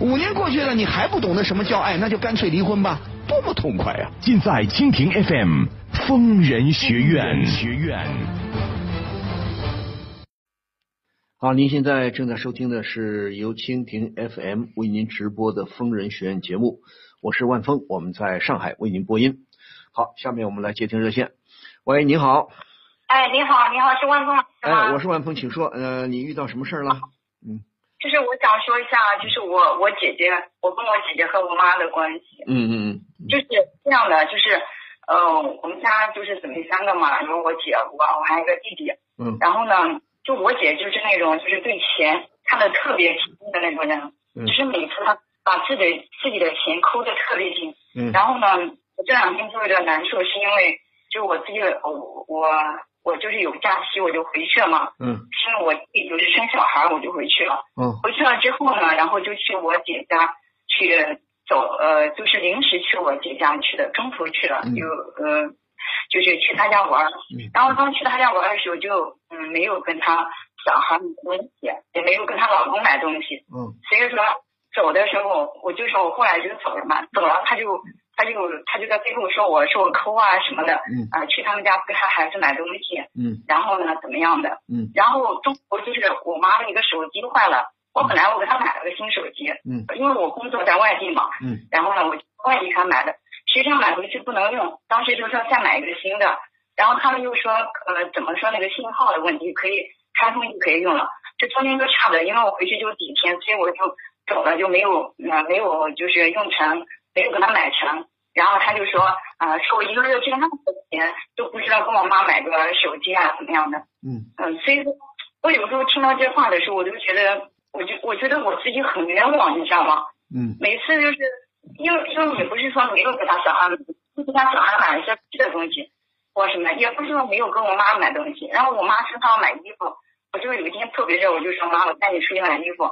五年过去了，你还不懂得什么叫爱，那就干脆离婚吧，多么痛快啊！尽在蜻蜓 FM 疯人学院。学院。好，您现在正在收听的是由蜻蜓 FM 为您直播的疯人学院节目，我是万峰，我们在上海为您播音。好，下面我们来接听热线。喂，你好。哎，你好，你好，是万峰？哎，我是万峰，请说。呃，你遇到什么事儿了？嗯。就是我想说一下，就是我我姐姐，我跟我姐姐和我妈的关系。嗯嗯嗯。就是这样的，就是呃，我们家就是姊妹三个嘛，有我姐，我我还有一个弟弟。嗯。然后呢，就我姐就是那种就是对钱看得特别紧的那种人，嗯就是每次她把自己自己的钱抠得特别紧。嗯。然后呢，我这两天就有点难受，是因为就我自己我我。我就是有假期我就回去了嘛，嗯，是我弟就是生小孩我就回去了，嗯，回去了之后呢，然后就去我姐家去走，呃，就是临时去我姐家去的，中途去了，就呃，就是去他家玩，嗯。然后刚去他家玩的时候就嗯没有跟他小孩买东西，也没有跟他老公买东西，嗯，所以说走的时候我就说我后来就走了嘛，走了他就。他就他就在背后说我说我抠啊什么的，嗯。啊去他们家给他孩子买东西，嗯，然后呢怎么样的，嗯，然后中途就是我妈那个手机坏了，我本来我给她买了个新手机，嗯，因为我工作在外地嘛，嗯，然后呢我外地给她买的，实际上买回去不能用，当时就说再买一个新的，然后他们又说呃怎么说那个信号的问题可以开通就可以用了，这中间就差的，因为我回去就几天，所以我就走了就没有呃没有就是用成，没有给他买成。然后他就说，啊，说我一个月挣那么多钱，都不知道给我妈买个手机啊，怎么样的？嗯嗯，所以说，我有时候听到这话的时候，我就觉得，我就我觉得我自己很冤枉，你知道吗？嗯。每次就是，因为因为也不是说没有给他小孩，给他小孩买一些吃的东西，或什么，也不是说没有给我妈买东西。然后我妈身上买衣服，我就有一天特别热，我就说妈，我带你出去买衣服。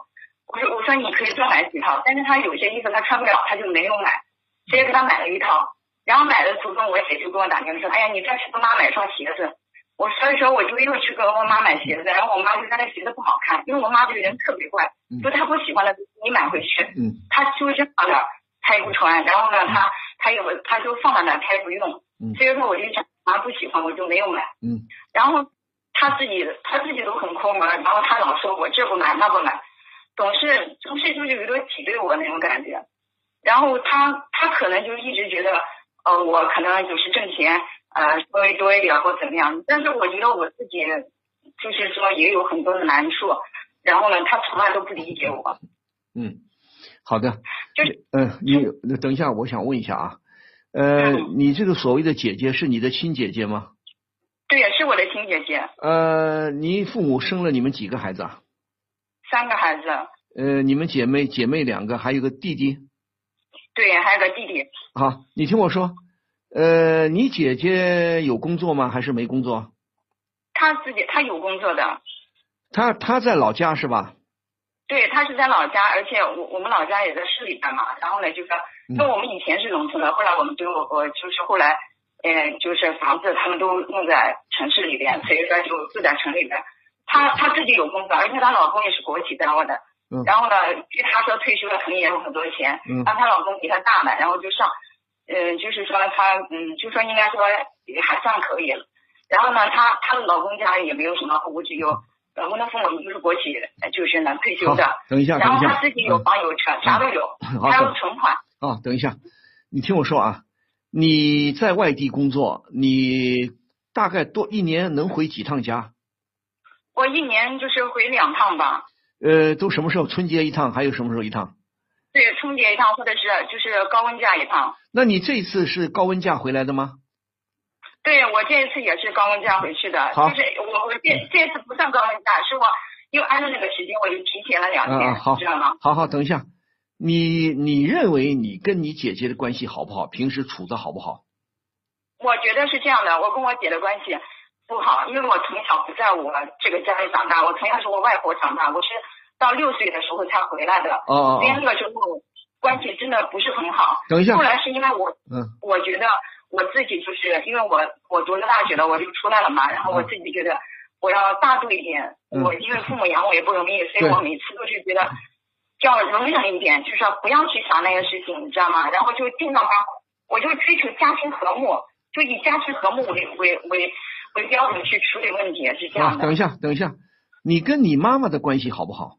我说我说你可以多买几套，但是他有些衣服他穿不了，他就没有买。直接给他买了一套，然后买的途中，我姐就给我打电话说：“哎呀，你再去给妈买双鞋子。”我所以说我就又去给我妈买鞋子，然后我妈就说那鞋子不好看，因为我妈这个人特别怪，就她不喜欢的你买回去，嗯，她就扔到那儿，她也不穿，然后呢，她她有她就放在那儿，她也不用，嗯，所以说我就想妈不喜欢，我就没有买，嗯，然后她自己她自己都很抠门，然后她老说我这不买那不买，总是总是就是有点挤兑我那种感觉。然后他他可能就一直觉得，呃，我可能就是挣钱，呃，稍微多一点或怎么样。但是我觉得我自己就是说也有很多的难处。然后呢，他从来都不理解我。嗯，好的。就是嗯，你等一下，我想问一下啊，呃，你这个所谓的姐姐是你的亲姐姐吗？对呀，是我的亲姐姐。呃，你父母生了你们几个孩子啊？三个孩子。呃，你们姐妹姐妹两个，还有个弟弟。对，还有个弟弟。好，你听我说，呃，你姐姐有工作吗？还是没工作？她自己，她有工作的。她她在老家是吧？对，她是在老家，而且我我们老家也在市里边嘛。然后呢，就是因为我们以前是农村的，后来我们都我就是后来，嗯，就是房子他们都弄在城市里边，所以说就住在城里边。她她自己有工作，而且她老公也是国企单位的。嗯然后呢，据她说退休了肯定也有很多钱，嗯，但她老公比她大嘛，然后就上，嗯，就是说她，嗯，就说应该说还算可以了。然后呢，她她的老公家也没有什么后顾之忧老公的父母都是国企，就是能退休的。等一下，然后她自己有房有车，啥都有，还有存款。啊，等一下，你听我说啊，你在外地工作，你大概多一年能回几趟家？我一年就是回两趟吧。呃，都什么时候？春节一趟，还有什么时候一趟？对，春节一趟，或者是就是高温假一趟。那你这次是高温假回来的吗？对我这一次也是高温假回去的，好就是我我这这次不算高温假，是我又按照那个时间我就提前了两天，好知道吗？好好，等一下，你你认为你跟你姐姐的关系好不好？平时处的好不好？我觉得是这样的，我跟我姐的关系不好，因为我从小不在我这个家里长大，我从小是我外婆长大，我是到六岁的时候才回来的，哦那哦，个时候关系真的不是很好。等一下。后，来是因为我嗯。我觉得我自己就是因为我我读了大学了，我就出来了嘛，然后我自己觉得我要大度一点，嗯。我因为父母养我也不容易，所以我每次都是觉得要容忍一点，就是说不要去想那些事情，你知道吗？然后就尽量把，我就追求家庭和睦，就以家庭和睦为为为为标准去处理问题，是这啊，样的。等一下，等一下，你跟你妈妈的关系好不好？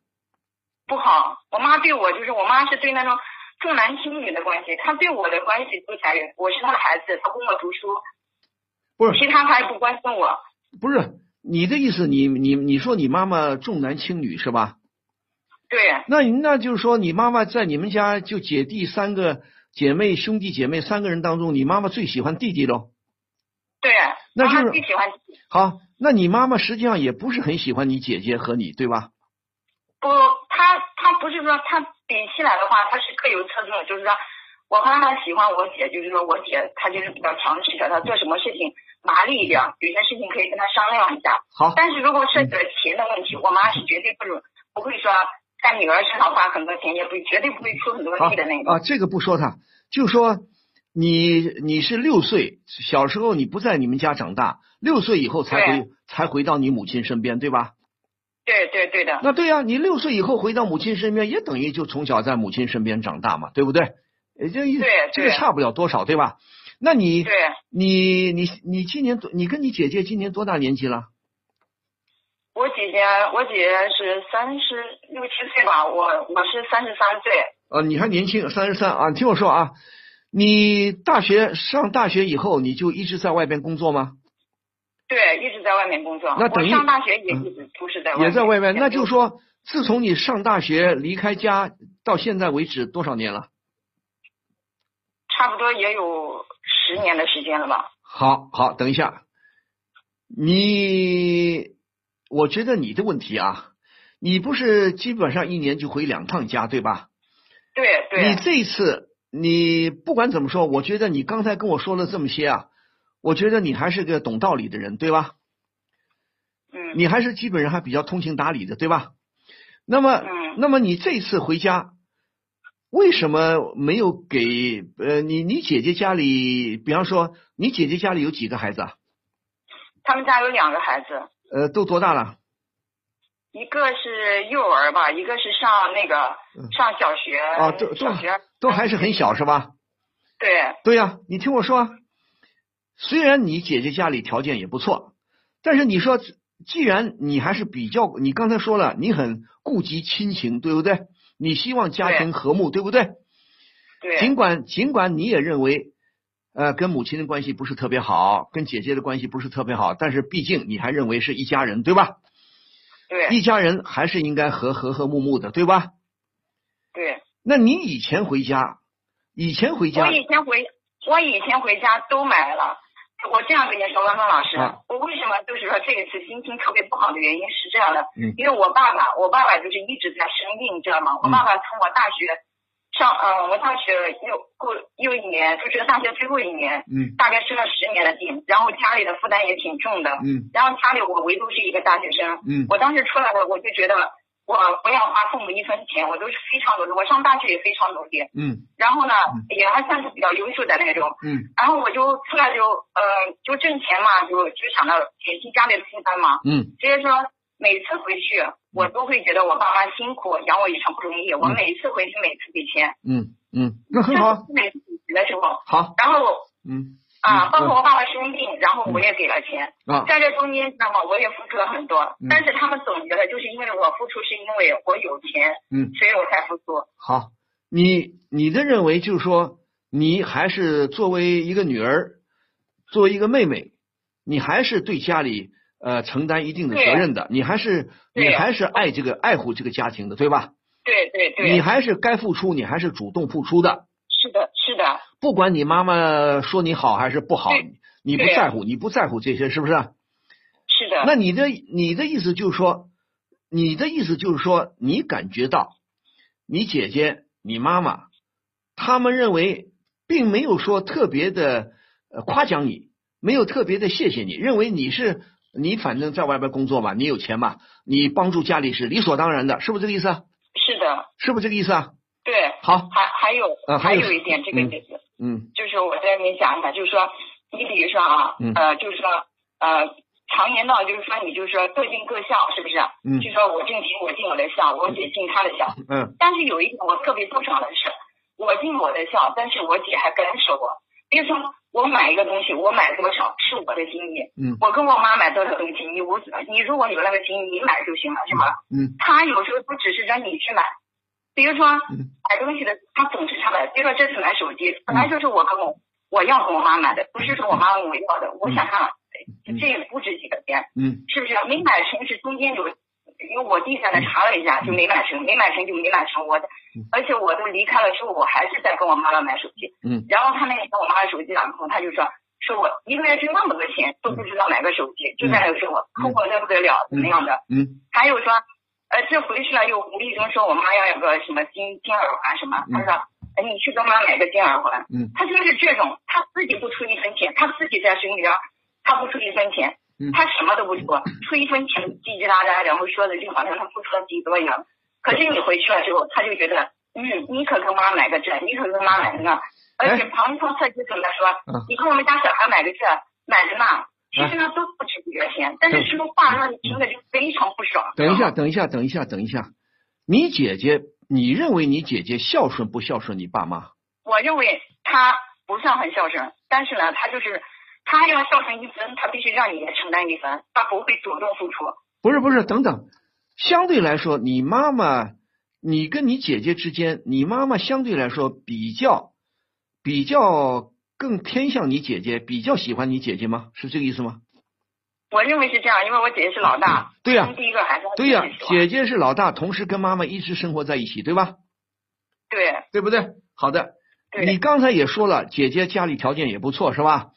不好，我妈对我就是我妈是对那种重男轻女的关系，她对我的关系不残忍我是她的孩子，她供我读书，不是其他她也不关心我。不是，你的意思你，你你说你妈妈重男轻女是吧？对那那就是说，你妈妈在你们家就姐弟三个姐妹兄弟姐妹三个人当中，你妈妈最喜欢弟弟喽？对，那就是妈妈最喜欢好，那你妈妈实际上也不是很喜欢你姐姐和你，对吧？不，她她不是说她比起来的话，她是各有侧重，就是说我和她喜欢我姐，就是说我姐她就是比较强势的，她做什么事情麻利一点，有些事情可以跟她商量一下。好，但是如果涉及到钱的问题，我妈是绝对不不会说在女儿身上花很多钱，也不绝对不会出很多好力的那种。啊，这个不说他，就说你你是六岁，小时候你不在你们家长大，六岁以后才回才回到你母亲身边，对吧？对对对的，那对呀、你六岁以后回到母亲身边，也等于就从小在母亲身边长大嘛，对不对？也就一对对这个差不了多少，对吧？那你对。你你你今年多？你跟你姐姐今年多大年纪了？我姐姐，我姐姐是三十六七岁吧，我我是三十三岁。呃，你还年轻，三十三啊。听我说啊，你大学上大学以后，你就一直在外边工作吗？对，一直在外面工作。那等于上大学也一直都是在外面。也在外面。那就是说，自从你上大学离开家到现在为止，多少年了？差不多也有十年的时间了吧？好好，等一下，你，我觉得你的问题啊，你不是基本上一年就回两趟家，对吧？对对你这一次，你不管怎么说，我觉得你刚才跟我说了这么些啊，我觉得你还是个懂道理的人，对吧？嗯你还是基本上还比较通情达理的，对吧？那么，嗯那么你这次回家，为什么没有给呃你你姐姐家里，比方说你姐姐家里有几个孩子啊？他们家有两个孩子，呃，都多大了？一个是幼儿吧，一个是上那个嗯上小学。啊，都都小学都还是很小是吧？对对呀、你听我说啊，虽然你姐姐家里条件也不错，但是你说，既然你还是比较，你刚才说了，你很顾及亲情，对不对？你希望家庭和睦，对不对？对尽管尽管你也认为，呃，跟母亲的关系不是特别好，跟姐姐的关系不是特别好，但是毕竟你还认为是一家人，对吧？对一家人还是应该和和和睦睦的，对吧？对。那你以前回家，以前回家我，以前回我以前回家都买了。我这样跟你说，汪峰老师，啊我为什么就是说这一次心情特别不好的原因是这样的，嗯因为我爸爸，我爸爸就是一直在生病，你知道吗？我爸爸从我大学上，嗯、我大学又过又一年，就是大学最后一年，嗯大概生了十年的病，然后家里的负担也挺重的，嗯然后家里我唯独是一个大学生，嗯我当时出来了，我就觉得我不要花父母一分钱，我都是非常努力，我上大学也非常努力，嗯然后呢，也还算是比较优秀的那种。嗯然后我就出来就呃就挣钱嘛，就就想到减轻家里的负担嘛。嗯所以说每次回去，我都会觉得我爸妈辛苦，养我一场不容易。我每次回去，每次给钱，嗯嗯，那很好，每次给的时候，好，然后嗯啊，嗯包括我爸爸生病，然后我也给了钱。啊在这中间，知道吗？我也付出了很多嗯，但是他们总觉得就是因为我付出，是因为我有钱，嗯。所以我才付出。好，你你的认为就是说，你还是作为一个女儿，作为一个妹妹，你还是对家里呃承担一定的责任的，你还是你还是爱这个爱护这个家庭的，对吧？对对对，你还是该付出，你还是主动付出的，是的，是的，不管你妈妈说你好还是不好，你不在乎，你不在乎这些，是不是？是的，那你的你的意思就是说，你的意思就是说，你感觉到你姐姐、你妈妈，他们认为并没有说特别的呃夸奖你，没有特别的谢谢你，认为你是你反正在外边工作嘛，你有钱嘛，你帮助家里是理所当然的，是不是这个意思啊？是的，是不是这个意思啊？对。好，还还有、呃还有有一点这个嗯意思，嗯就是我再给你讲一下，就是说，你比如说啊，嗯呃，就是说，呃，常言道就是说，你就是说各尽各孝，是不是？嗯就说我尽情，我尽我的孝，我姐尽她的孝。嗯但是有一点我特别不爽的是，我尽我的孝，但是我姐还干涉我。比如说，我买一个东西，我买多少是我的心意，嗯我跟我妈买多少东西，你无所，你如果有那个心意，你买就行了，是吧？嗯他有时候不只是让你去买，比如说嗯买东西的，他总是他买。比如说这次买手机，本来就是我跟我我要跟我妈买的，不是说我妈问我要的，我想让，嗯这也不值几个钱，嗯是不是？没买成是中间有，因为我弟在那查了一下，就没买成，没买成就没买成。我的，而且我都离开了之后，我还是在跟我妈妈买手机。嗯然后他那个跟我妈的手机打通，他就说说我一个月挣那么多钱都不知道买个手机，就在那个说我抠我的不得了，怎么样的？嗯还有说，呃，这回去了又无意中说我妈要有个什么金金耳环什么，他说，哎，你去给妈买个金耳环。嗯他就是这种，他自己不出一分钱，他自己在身边，他不出一分钱嗯，他什么都不出，出一分钱叽叽喳喳，然后说的就好像他付出了几多一样。可是你回去了之后，他就觉得，嗯，你可跟妈买个这，你可跟妈买个那，而且旁敲侧击跟他说嗯，你给我们家小孩买个这，买个那。其实呢都不值几个钱，但是说话让你听的就非常不爽。等一下，等一下，等一下，等一下，你姐姐，你认为你姐姐孝顺不孝顺你爸妈？我认为她不算很孝顺，但是呢，她就是她要孝顺一分，她必须让你也承担一分，她不会主动付出。不是不是，等等，相对来说，你妈妈，你跟你姐姐之间，你妈妈相对来说比较比较更偏向你姐姐，比较喜欢你姐姐吗？是这个意思吗？我认为是这样，因为我姐姐是老大，对呀生第一个孩子，对呀、姐姐是老大，同时跟妈妈一直生活在一起，对吧？对对不对？好的，对你刚才也说了，姐姐家里条件也不错，是吧？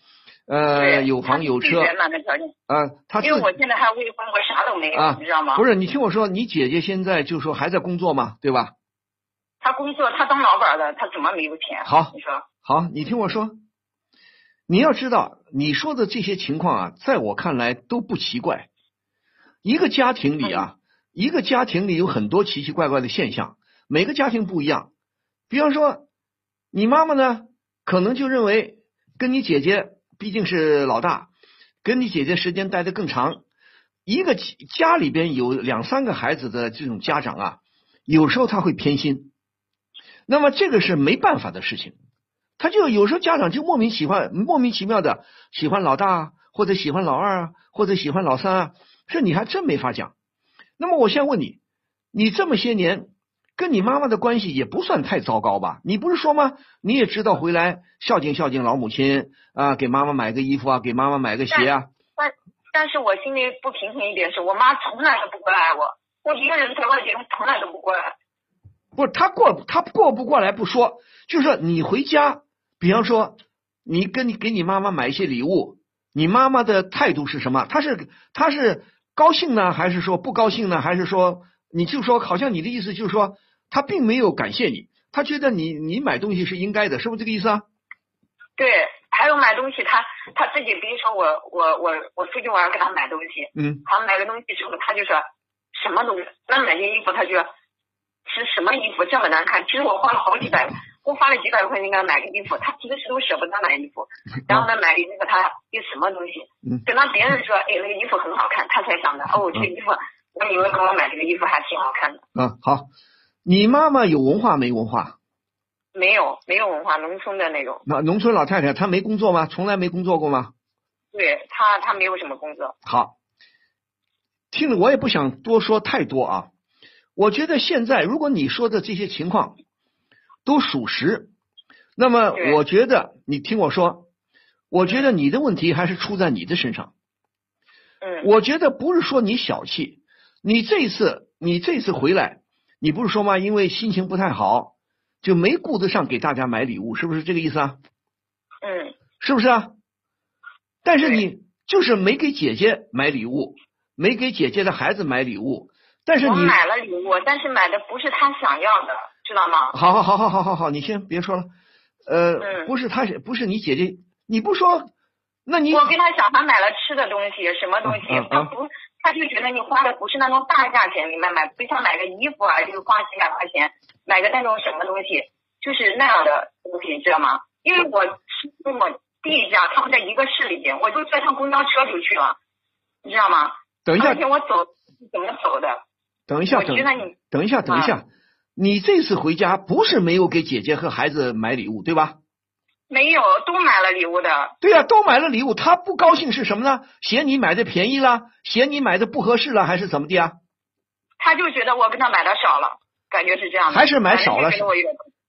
呃，有房有车她是最，圆满的条件，啊，她因为我现在还未婚，我啥都没有，啊你知道吗？不是，你听我说，你姐姐现在就说还在工作嘛，对吧？她工作，她当老板的，她怎么没有钱？好你说好，你听我说，你要知道，你说的这些情况啊，在我看来都不奇怪。一个家庭里啊，一个家庭里有很多奇奇怪怪的现象，每个家庭不一样。比方说，你妈妈呢，可能就认为跟你姐姐毕竟是老大，跟你姐姐时间待得更长。一个家里边有两三个孩子的这种家长啊，有时候他会偏心。那么这个是没办法的事情，他就有时候家长就莫名喜欢莫名其妙的喜欢老大啊，或者喜欢老二啊，或者喜欢老三啊，这你还真没法讲。那么我先问你，你这么些年跟你妈妈的关系也不算太糟糕吧？你不是说吗？你也知道回来孝敬孝敬老母亲啊，给妈妈买个衣服啊，给妈妈买个鞋啊。但但是我心里不平衡一点是，我妈从来都不过来爱我，我一个人在外地，从来都不过来。不是他过他过不过来不说，就是说你回家，比方说你跟你给你妈妈买一些礼物，你妈妈的态度是什么？她是她是高兴呢，还是说不高兴呢？还是说你就说好像你的意思就是说她并没有感谢你，她觉得你你买东西是应该的，是不是这个意思啊？对，还有买东西，他他自己，比如说我我我我出去玩给他买东西，嗯他买个东西之后，他就说什么东西，那买件衣服，他就说是什么衣服这么难看，其实我花了好几百，我花了几百块钱给他买个衣服，他平时都舍不得买衣服，然后呢买了衣服他又什么东西嗯，等到别人说哎那个衣服很好看，他才想着哦这个衣服，我女儿给我买这个衣服还挺好看的，嗯好，你妈妈有文化没文化？没有没有文化，农村的那种，那农村老太太她没工作吗？从来没工作过吗？对她，她没有什么工作，好，听了我也不想多说太多啊。我觉得现在如果你说的这些情况都属实，那么我觉得你听我说，我觉得你的问题还是出在你的身上。嗯，我觉得不是说你小气，你这次你这次回来，你不是说吗？因为心情不太好，就没顾得上给大家买礼物，是不是这个意思啊？嗯是不是啊？但是你就是没给姐姐买礼物，没给姐姐的孩子买礼物，但是你我买了礼物，但是买的不是他想要的，知道吗？好好好好好好好，你先别说了，呃，嗯不是他是不是你姐姐，你不说，那你我给他小孩买了吃的东西，什么东西，他不，他就觉得你花的不是那种大价钱，明白吗？不像买个衣服啊，就花几百块钱，买个那种什么东西，就是那样的东西，你知道吗？因为我是跟我弟家，他们在一个市里边，我就坐上公交车就去了，你知道吗？等一下而且我走怎么走的？等一下等我觉得你等一下等一下，你这次回家不是没有给姐姐和孩子买礼物对吧？没有都买了礼物的，对呀、都买了礼物，他不高兴是什么呢？嫌你买的便宜了，嫌你买的不合适了，还是怎么的啊？他就觉得我跟他买的少了，感觉是这样的。还是买少了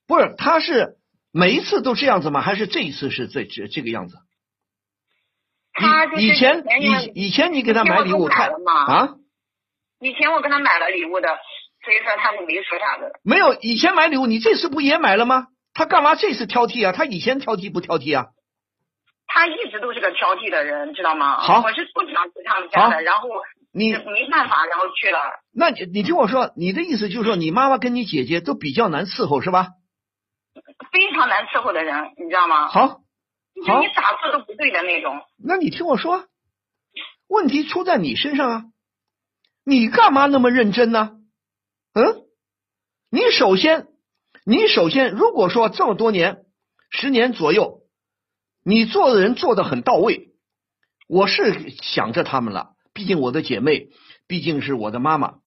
不是，他是每一次都这样子吗？还是这一次是这这这个样子？他以以前以以前你给他买礼物，他啊以前我跟他买了礼物的，所以说他们没说啥的。没有以前买礼物，你这次不也买了吗？他干嘛这次挑剔啊？他以前挑剔不挑剔啊？他一直都是个挑剔的人，知道吗？好我是不想去他们家的，然后你没办法，然后去了。那你你听我说，你的意思就是说，你妈妈跟你姐姐都比较难伺候是吧？非常难伺候的人，你知道吗？好，就你咋做都不对的那种。那你听我说，问题出在你身上啊！你干嘛那么认真呢？嗯，你首先，你首先，如果说这么多年，十年左右，你做的人做的很到位，我是想着他们了。毕竟我的姐妹，毕竟是我的妈妈，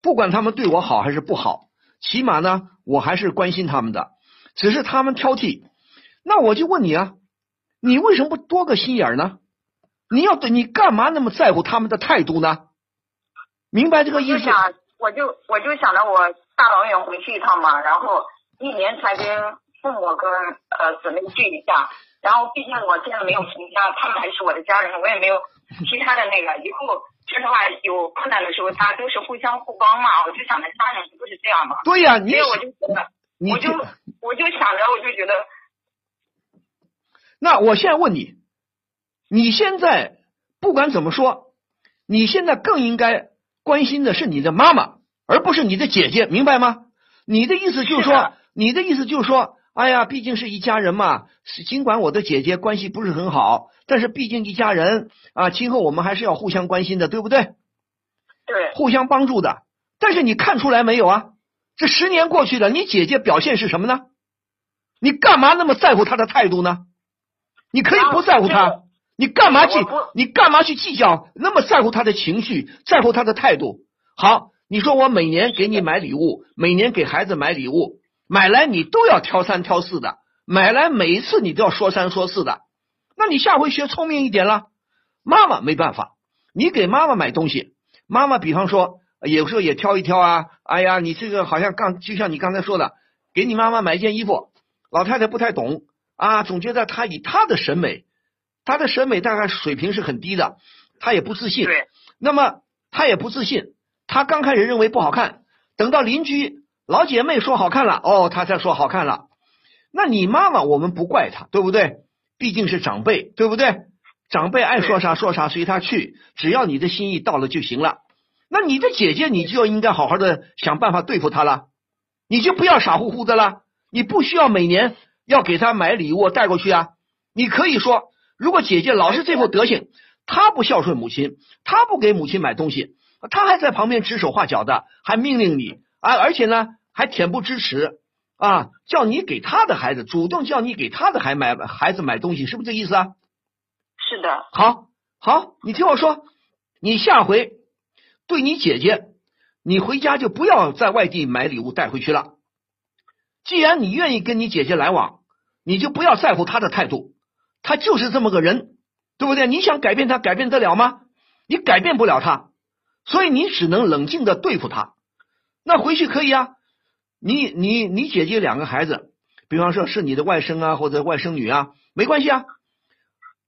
不管他们对我好还是不好，起码呢，我还是关心他们的。只是他们挑剔，那我就问你啊，你为什么不多个心眼呢？你要对你干嘛那么在乎他们的态度呢？明白这个意思？我就，我就想着我大老远回去一趟嘛，然后一年才跟父母跟呃姊妹聚一下，然后毕竟我现在没有成家，他们还是我的家人，我也没有其他的那个。以后说实话，有困难的时候，大家都是互相互帮嘛。我就想着家人不是这样嘛，对呀、你我就觉得，我就我就想着，我就觉得，那我现在问你，你现在不管怎么说，你现在更应该关心的是你的妈妈，而不是你的姐姐，明白吗？你的意思就是说是，你的意思就是说，哎呀，毕竟是一家人嘛，尽管我的姐姐关系不是很好，但是毕竟一家人啊，今后我们还是要互相关心的，对不对？对，互相帮助的。但是你看出来没有啊？这十年过去了，你姐姐表现是什么呢？你干嘛那么在乎她的态度呢？你可以不在乎她，你干嘛去？你干嘛去计较？那么在乎他的情绪，在乎他的态度？好，你说我每年给你买礼物，每年给孩子买礼物，买来你都要挑三挑四的，买来每一次你都要说三说四的，那你下回学聪明一点了。妈妈没办法，你给妈妈买东西，妈妈比方说有时候也挑一挑啊，哎呀，你这个好像刚就像你刚才说的，给你妈妈买一件衣服，老太太不太懂啊，总觉得她以她的审美，她的审美大概水平是很低的，他也不自信。对，那么他也不自信，他刚开始认为不好看，等到邻居老姐妹说好看了，哦，他才说好看了。那你妈妈我们不怪她，对不对？毕竟是长辈，对不对？长辈爱说啥说啥，随他去，只要你的心意到了就行了。那你的姐姐，你就应该好好的想办法对付她了，你就不要傻乎乎的了。你不需要每年要给她买礼物带过去啊。你可以说，如果姐姐老是这副德行，她不孝顺母亲，她不给母亲买东西，她还在旁边指手画脚的，还命令你啊，而且呢还恬不知耻啊，叫你给她的孩子主动叫你给她的孩买孩子买东西，是不是这意思啊？是的，好，好，你听我说，你下回对你姐姐，你回家就不要在外地买礼物带回去了。既然你愿意跟你姐姐来往，你就不要在乎她的态度，他就是这么个人，对不对？你想改变他，改变得了吗？你改变不了他，所以你只能冷静的对付他。那回去可以啊，你你你姐姐两个孩子，比方说是你的外甥啊或者外甥女啊，没关系啊。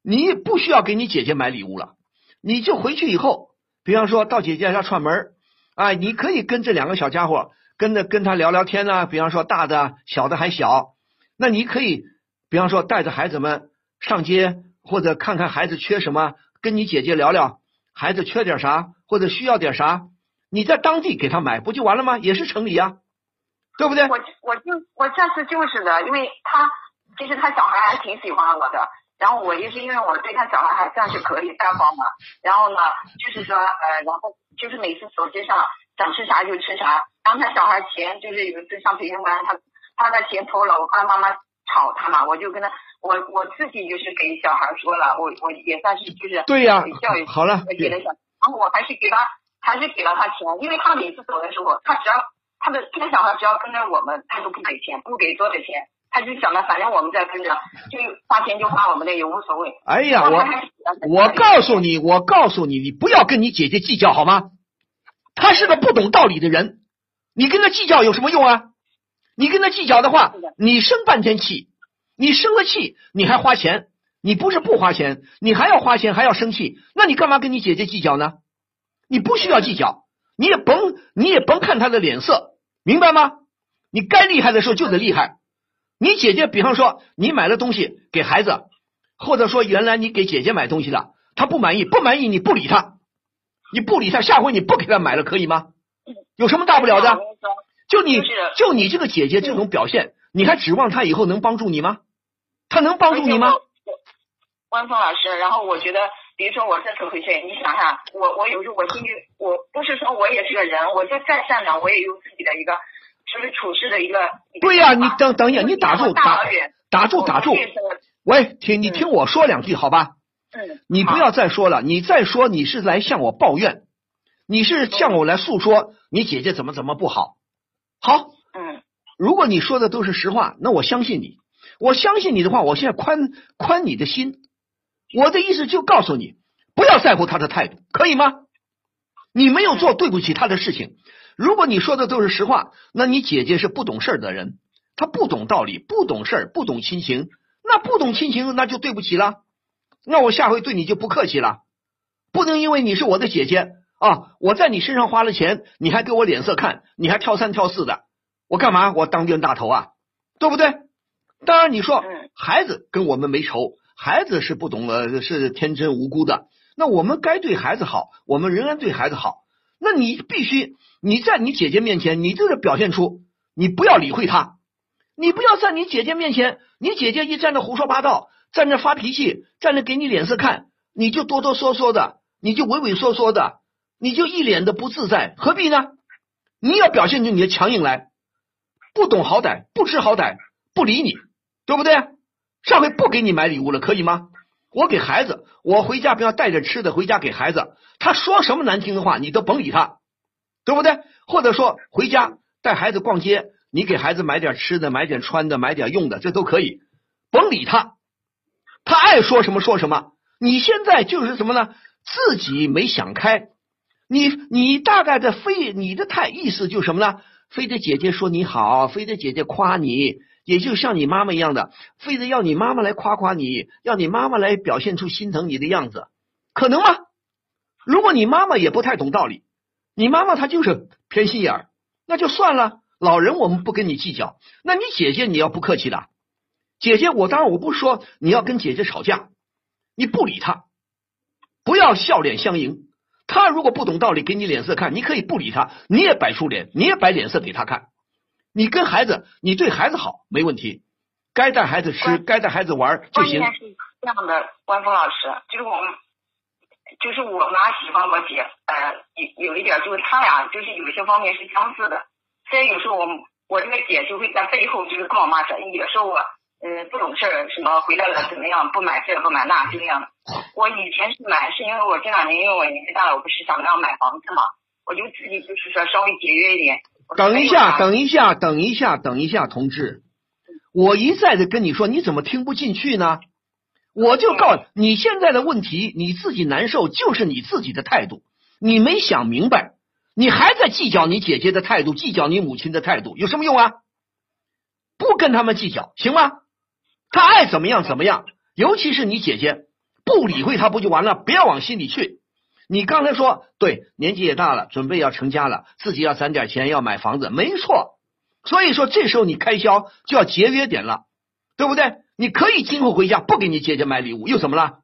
你不需要给你姐姐买礼物了，你就回去以后，比方说到姐姐家串门儿啊，你可以跟这两个小家伙跟着跟他聊聊天呐、比方说大的、小的还小，那你可以，比方说带着孩子们上街或者看看孩子缺什么，跟你姐姐聊聊，孩子缺点啥或者需要点啥，你在当地给他买不就完了吗？也是城里呀，对不对？我我就我下次就是的，因为他其实他小孩还挺喜欢我的，然后我也是因为我对他小孩还算是可以大方嘛，然后呢就是说呃，然后就是每次手机上想吃啥就吃啥，然后他小孩钱就是有一次上培训班，他他的钱偷了，我怕妈妈吵他嘛，我就跟他我我自己就是给小孩说了，我我也算是就是对呀给教育好了我给了小，然后我还是给他还是给了他钱，因为他每次走的时候，他只要他的这个小孩只要跟着我们，他都不给钱，不给多少钱，他就想着反正我们在跟着，就花钱就花我们的也无所谓。哎呀，我我告诉你，我告诉你，你不要跟你姐姐计较好吗？他是个不懂道理的人，你跟他计较有什么用啊？你跟他计较的话，你生半天气，你生了气，你还花钱，你不是不花钱，你还要花钱，还要生气，那你干嘛跟你姐姐计较呢？你不需要计较，你也甭你也甭看她的脸色，明白吗？你该厉害的时候就得厉害。你姐姐，比方说你买了东西给孩子，或者说原来你给姐姐买东西的，她不满意，不满意你不理她，你不理她，下回你不给她买了，可以吗？有什么大不了的就你就你这个姐姐这种表现，你还指望她以后能帮助你吗？她能帮助你吗？？汪峰老师，然后我觉得，比如说我这次回去，你想想，我我有时候我心里，我不是说我也是个人，我就再善良，我也有自己的一个就是处事的一个。对呀、你等等一下，你打住，打住，打住喂，听你听我说两句好吧？嗯，你不要再说了，你再说你是来向我抱怨，你是向我来诉说你姐姐怎么怎么不好。好，嗯如果你说的都是实话，那我相信你。我相信你的话，我现在宽宽你的心。我的意思就告诉你，不要在乎他的态度，可以吗？你没有做对不起他的事情。如果你说的都是实话，那你姐姐是不懂事儿的人，她不懂道理，不懂事儿，不懂亲情。那不懂亲情，那就对不起了。那我下回对你就不客气了，不能因为你是我的姐姐啊，我在你身上花了钱，你还给我脸色看，你还挑三挑四的，我干嘛？我当冤大头啊，对不对？当然你说嗯。孩子跟我们没仇，孩子是不懂的，是天真无辜的，那我们该对孩子好，我们仍然对孩子好。那你必须你在你姐姐面前，你就是表现出你不要理会他，你不要在你姐姐面前，你姐姐一站着胡说八道，站着发脾气，站着给你脸色看，你就哆哆嗦嗦的，你就畏畏缩缩的，你就一脸的不自在，何必呢？你要表现出你的强硬来，不懂好歹，不知好歹，不理你，对不对？上回不给你买礼物了，可以吗？我给孩子，我回家不要带着吃的回家给孩子，他说什么难听的话，你都甭理他，对不对？或者说回家带孩子逛街，你给孩子买点吃的，买点穿的，买点用的，这都可以，甭理他，他爱说什么说什么。你现在就是什么呢？自己没想开，你你大概的非你的太意思就是什么呢？非得姐姐说你好，非得姐姐夸你，也就像你妈妈一样的，非得要你妈妈来夸夸你，要你妈妈来表现出心疼你的样子，可能吗？如果你妈妈也不太懂道理，你妈妈她就是偏心眼儿，那就算了。老人我们不跟你计较，那你姐姐你要不客气的，姐姐我当然我不说你要跟姐姐吵架，你不理她，不要笑脸相迎。她如果不懂道理，给你脸色看，你可以不理她，你也摆出脸，你也摆脸色给她看。你跟孩子，你对孩子好没问题，该带孩子吃，该带孩子玩儿就行。关键是这样的，关峰老师，就是我们，就是我妈喜欢我姐，呃，有有一点就是他俩就是有些方面是相似的，所以有时候我我这个姐就会在背后就是跟我妈说，也说我呃不懂事儿，什么回来了怎么样，不买这不买那，就那样的。我以前是买，是因为我这两年因为我年纪大了，我不是想要买房子嘛，我就自己就是说稍微节约一点。等一下，等一下，等一下，等一下，同志，我一再的跟你说，你怎么听不进去呢？我就告诉你，现在的问题你自己难受，就是你自己的态度，你没想明白，你还在计较你姐姐的态度，计较你母亲的态度，有什么用啊？不跟他们计较，行吗？他爱怎么样怎么样，尤其是你姐姐，不理会他不就完了？不要往心里去。你刚才说对，年纪也大了，准备要成家了，自己要攒点钱，要买房子，没错。所以说这时候你开销就要节约点了，对不对？你可以今后回家不给你姐姐买礼物，又怎么了？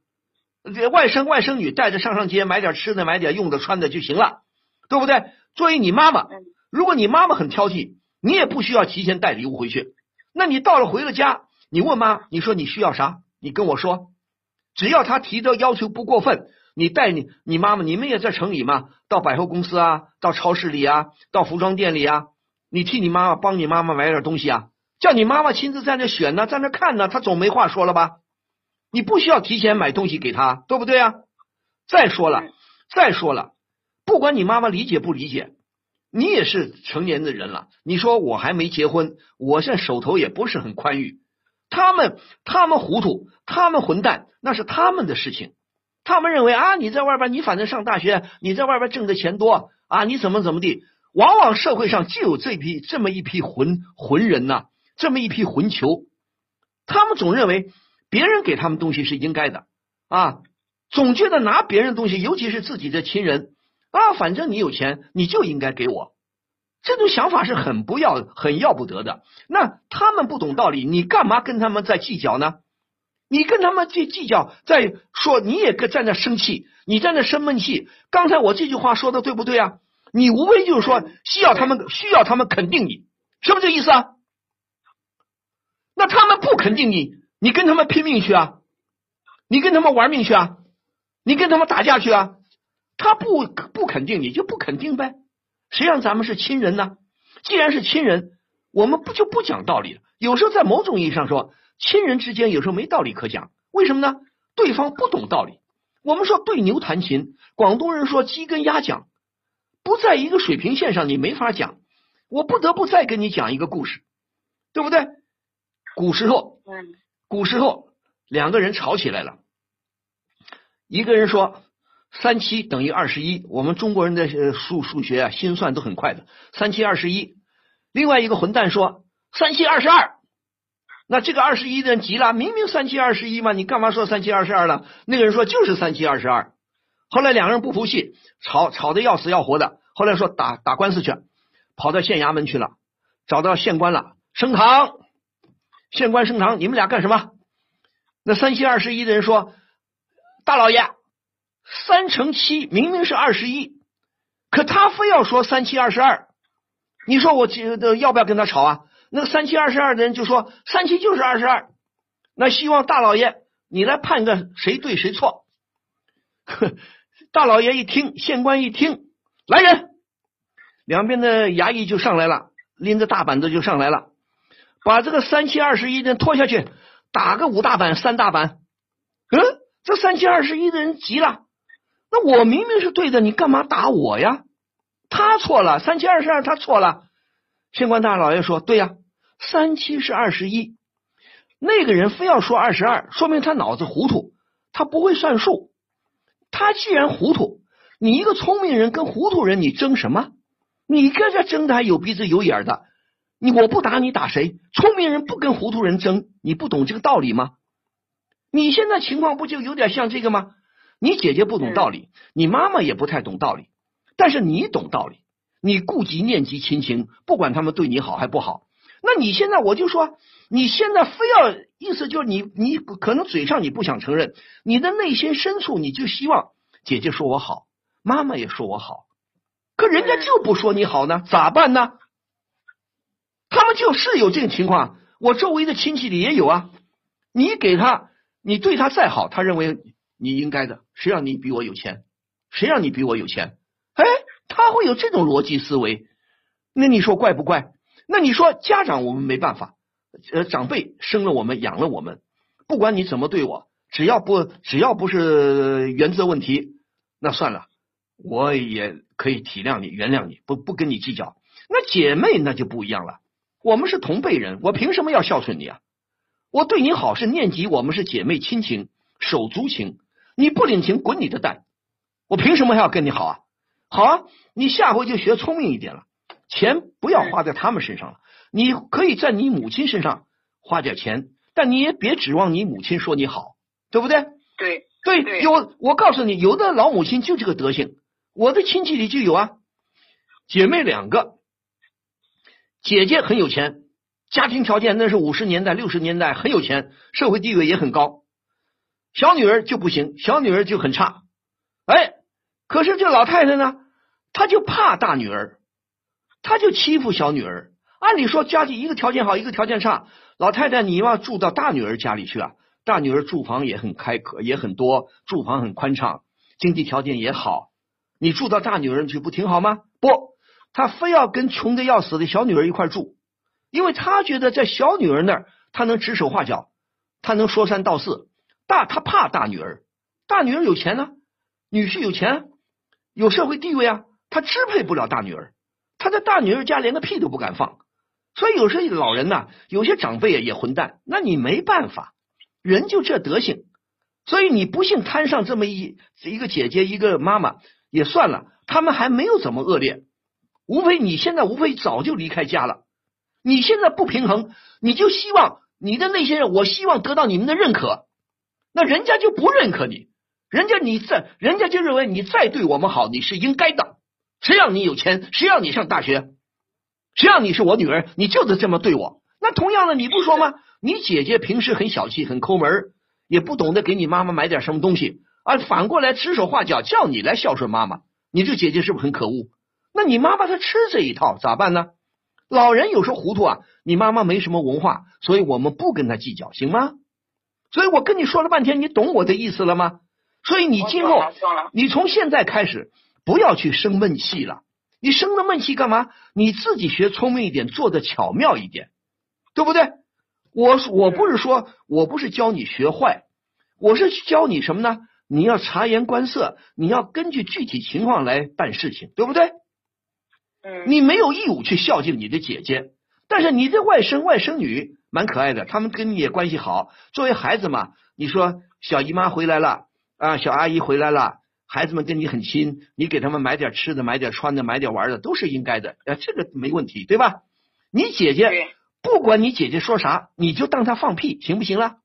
这外甥外甥女带着上上街买点吃的，买点用的穿的就行了，对不对？作为你妈妈，如果你妈妈很挑剔，你也不需要提前带礼物回去。那你到了回了家，你问妈，你说你需要啥？你跟我说，只要她提的要求不过分，你带你你妈妈，你们也在城里嘛，到百货公司啊，到超市里啊，到服装店里啊，你替你妈妈帮你妈妈买点东西啊，叫你妈妈亲自在那选呢，在那看呢，她总没话说了吧？你不需要提前买东西给她，对不对啊？再说了，再说了，不管你妈妈理解不理解，你也是成年的人了。你说我还没结婚，我现在手头也不是很宽裕。他们他们糊涂，他们混蛋，那是他们的事情。他们认为啊，你在外边，你反正上大学，你在外边挣的钱多啊，你怎么怎么地？往往社会上就有这批这么一批混混人呐，这么一批混球。他们总认为。别人给他们东西是应该的啊，总觉得拿别人东西，尤其是自己的亲人啊，反正你有钱，你就应该给我。这种想法是很不要、很要不得的。那他们不懂道理，你干嘛跟他们在计较呢？你跟他们去计较，在说你也跟在那生气，你在那生闷气。刚才我这句话说的对不对啊？你无非就是说需要他们，需要他们肯定你，是不是这意思啊？那他们不肯定你。你跟他们拼命去啊！你跟他们玩命去啊！你跟他们打架去啊！他不不肯定，你就不肯定呗。谁让咱们是亲人呢？既然是亲人，我们不就不讲道理？有时候在某种意义上说，亲人之间有时候没道理可讲。为什么呢？对方不懂道理。我们说对牛弹琴，广东人说鸡跟鸭讲，不在一个水平线上，你没法讲。我不得不再跟你讲一个故事，对不对？古时候，嗯。古时候，两个人吵起来了。一个人说三七等于二十一，我们中国人的数数学啊，心算都很快的，三七二十一。另外一个混蛋说三七二十二。那这个二十一的人急了，明明三七二十一嘛，你干嘛说三七二十二了？那个人说就是三七二十二。后来两个人不服气，吵吵得要死要活的。后来说打打官司去，跑到县衙门去了，找到县官了，升堂。县官升堂，你们俩干什么？那三七二十一的人说：“大老爷，三乘七明明是二十一，可他非要说三七二十二。你说我这要不要跟他吵啊？”那个三七二十二的人就说：“三七就是二十二。”那希望大老爷你来判个谁对谁错。大老爷一听，县官一听，来人，两边的衙役就上来了，拎着大板子就上来了。把这个三七二十一的人拖下去，打个五大板、三大板。嗯，这三七二十一的人急了，那我明明是对的，你干嘛打我呀？他错了，三七二十二，他错了。县官大老爷说：“对呀，三七是二十一，那个人非要说二十二，说明他脑子糊涂，他不会算数。他既然糊涂，你一个聪明人跟糊涂人，你争什么？你跟这争的还有鼻子有眼的。”你我不打你打谁？聪明人不跟糊涂人争，你不懂这个道理吗？你现在情况不就有点像这个吗？你姐姐不懂道理，你妈妈也不太懂道理，但是你懂道理，你顾及念及亲情，不管他们对你好还不好。那你现在我就说，你现在非要意思就是你你可能嘴上你不想承认，你的内心深处你就希望姐姐说我好，妈妈也说我好，可人家就不说你好呢，咋办呢？他们就是有这种情况，我周围的亲戚里也有啊。你给他，你对他再好，他认为你应该的。谁让你比我有钱？谁让你比我有钱？哎，他会有这种逻辑思维。那你说怪不怪？那你说家长我们没办法，呃，长辈生了我们，养了我们，不管你怎么对我，只要不只要不是原则问题，那算了，我也可以体谅你，原谅你，不不跟你计较。那姐妹那就不一样了。我们是同辈人，我凭什么要孝顺你啊？我对你好是念及我们是姐妹亲情、手足情。你不领情，滚你的蛋！我凭什么还要跟你好啊？好啊，你下回就学聪明一点了，钱不要花在他们身上了。你可以在你母亲身上花点钱，但你也别指望你母亲说你好，对不对？对对，有我告诉你，有的老母亲就这个德行，我的亲戚里就有啊，姐妹两个。姐姐很有钱，家庭条件那是五十年代、六十年代很有钱，社会地位也很高。小女儿就不行，小女儿就很差。哎，可是这老太太呢，他就怕大女儿，他就欺负小女儿。按理说家境一个条件好，一个条件差，老太太你要住到大女儿家里去啊？大女儿住房也很开阔，也很多，住房很宽敞，经济条件也好，你住到大女儿去不挺好吗？不，他非要跟穷的要死的小女儿一块住，因为他觉得在小女儿那儿，他能指手画脚，他能说三道四。大他怕大女儿，大女儿有钱呢，女婿有钱，有社会地位啊，他支配不了大女儿，他在大女儿家连个屁都不敢放。所以有时候老人呐，有些长辈也混蛋，那你没办法，人就这德行。所以你不幸摊上这么一一个姐姐一个妈妈也算了，他们还没有怎么恶劣，无非你现在无非早就离开家了，你现在不平衡，你就希望你的那些人，我希望得到你们的认可，那人家就不认可你，人家你再人家就认为你再对我们好，你是应该的，谁让你有钱，谁让你上大学。谁让你是我女儿，你就得这么对我。那同样的，你不说吗？你姐姐平时很小气，很抠门，也不懂得给你妈妈买点什么东西啊，反过来指手画脚，叫你来孝顺妈妈。你这姐姐是不是很可恶？那你妈妈她吃这一套咋办呢？老人有时候糊涂啊，你妈妈没什么文化，所以我们不跟她计较，行吗？所以我跟你说了半天，你懂我的意思了吗？所以你今后，你从现在开始不要去生闷气了。你生了闷气干嘛？你自己学聪明一点，做的巧妙一点，对不对？我我不是说我不是教你学坏，我是教你什么呢？你要察言观色，你要根据具体情况来办事情，对不对？嗯。你没有义务去孝敬你的姐姐，但是你的外甥外甥女蛮可爱的，他们跟你也关系好。作为孩子嘛，你说小姨妈回来了啊，小阿姨回来了。孩子们跟你很亲，你给他们买点吃的，买点穿的，买点玩的，都是应该的，呃，这个没问题，对吧？你姐姐，不管你姐姐说啥，你就当她放屁，行不行了？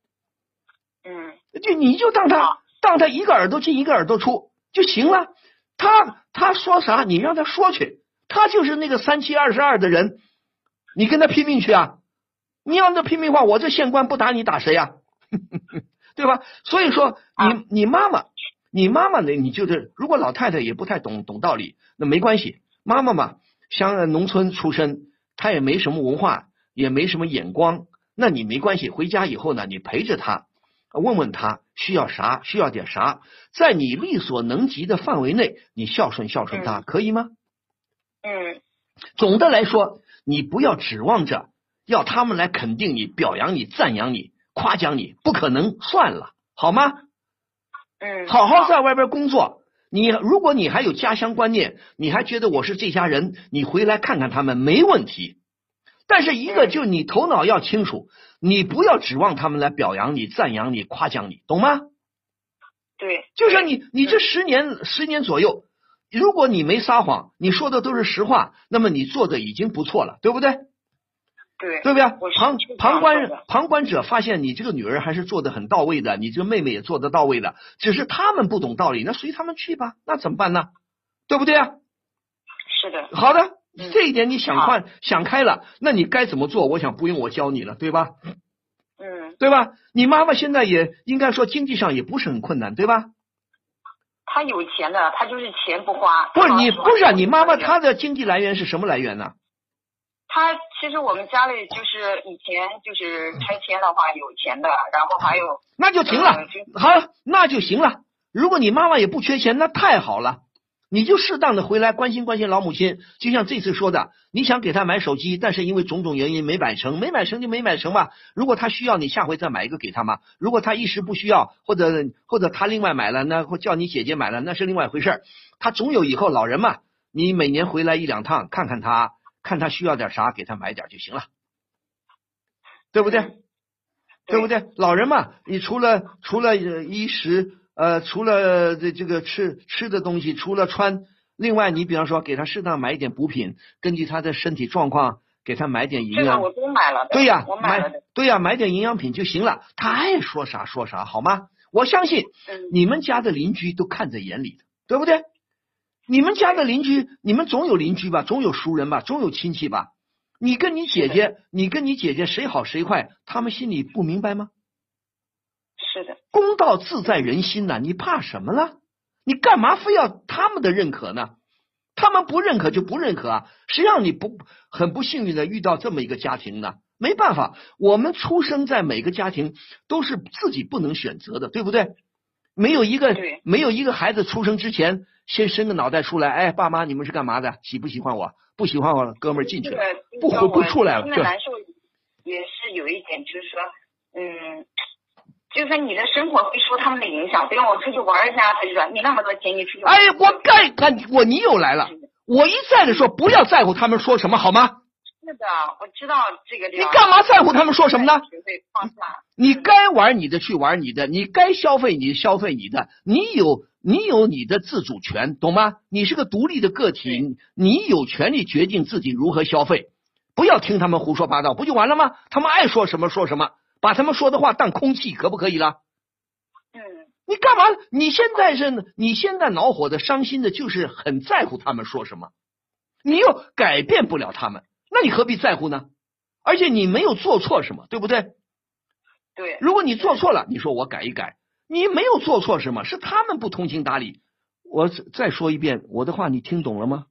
嗯，就你就当她当她一个耳朵进一个耳朵出就行了。她她说啥，你让她说去，她就是那个三七二十二的人，你跟她拼命去啊！你要那拼命话，我这县官不打你打谁呀？对吧？所以说，你你妈妈。你妈妈呢？你就是，如果老太太也不太懂懂道理，那没关系。妈妈嘛，乡农村出身，她也没什么文化，也没什么眼光，那你没关系。回家以后呢，你陪着她，问问她需要啥，需要点啥，在你力所能及的范围内，你孝顺孝顺她，可以吗？嗯。总的来说，你不要指望着要他们来肯定你、表扬你、赞扬你、夸奖你，不可能，算了，好吗？嗯，好好在外边工作。你如果你还有家乡观念，你还觉得我是这家人，你回来看看他们没问题。但是一个就你头脑要清楚，你不要指望他们来表扬你、赞扬你、夸奖你，懂吗？对，就是你，你这十年十年左右，如果你没撒谎，你说的都是实话，那么你做的已经不错了，对不对？对，对不对？旁旁观旁观者发现你这个女儿还是做的很到位的，你这个妹妹也做的到位的，只是他们不懂道理，那随他们去吧，那怎么办呢？对不对啊？是的。好的，这一点你想换想开了，那你该怎么做？我想不用我教你了，对吧？嗯。对吧？你妈妈现在也应该说经济上也不是很困难，对吧？她有钱的，她就是钱不花。不是你不是你妈妈，她的经济来源是什么来源呢？他其实我们家里就是以前就是拆迁的话有钱的，然后还有那就行了，好那就行了。如果你妈妈也不缺钱，那太好了。你就适当的回来关心关心老母亲，就像这次说的，你想给她买手机，但是因为种种原因没买成，没买成就没买成嘛。如果她需要，你下回再买一个给她嘛。如果她一时不需要，或者或者她另外买了，那或叫你姐姐买了，那是另外一回事儿。她总有以后老人嘛，你每年回来一两趟看看她。看他需要点啥，给他买点就行了，对不对？对不对？老人嘛，你除了除了衣食，呃，除了这这个吃吃的东西，除了穿，另外你比方说给他适当买一点补品，根据他的身体状况给他买点营养。我都买了。对呀，我买了。对呀，买点营养品就行了。他爱说啥说啥，好吗？我相信你们家的邻居都看在眼里的，对不对？你们家的邻居，你们总有邻居吧，总有熟人吧，总有亲戚吧。你跟你姐姐，你跟你姐姐谁好谁坏，他们心里不明白吗？是的，公道自在人心呐、你怕什么了？你干嘛非要他们的认可呢？他们不认可就不认可啊！谁让你不很不幸运的遇到这么一个家庭呢？没办法，我们出生在每个家庭都是自己不能选择的，对不对？没有一个没有一个孩子出生之前先伸个脑袋出来，哎，爸妈你们是干嘛的？喜不喜欢我？不喜欢我了，哥们儿进去了。这个不回不出来了难受也是有一点，就是说，嗯，就是说你的生活会受他们的影响。比如我出去玩一下，他就说你那么多钱，你出去玩。哎，我该看我你又来了，我一再的说不要在乎他们说什么，好吗？是的，我知道这个。你干嘛在乎他们说什么呢？你该玩你的去玩你的，你该消费你消费你的，你有你有你的自主权，懂吗？你是个独立的个体，你有权利决定自己如何消费，不要听他们胡说八道，不就完了吗？他们爱说什么说什么，把他们说的话当空气，可不可以了？嗯，你干嘛？你现在是你现在恼火的、伤心的，就是很在乎他们说什么，你又改变不了他们，那你何必在乎呢？而且你没有做错什么，对不对？对。如果你做错了，你说我改一改，你没有做错什么，是他们不通情达理。我再说一遍，我的话你听懂了吗？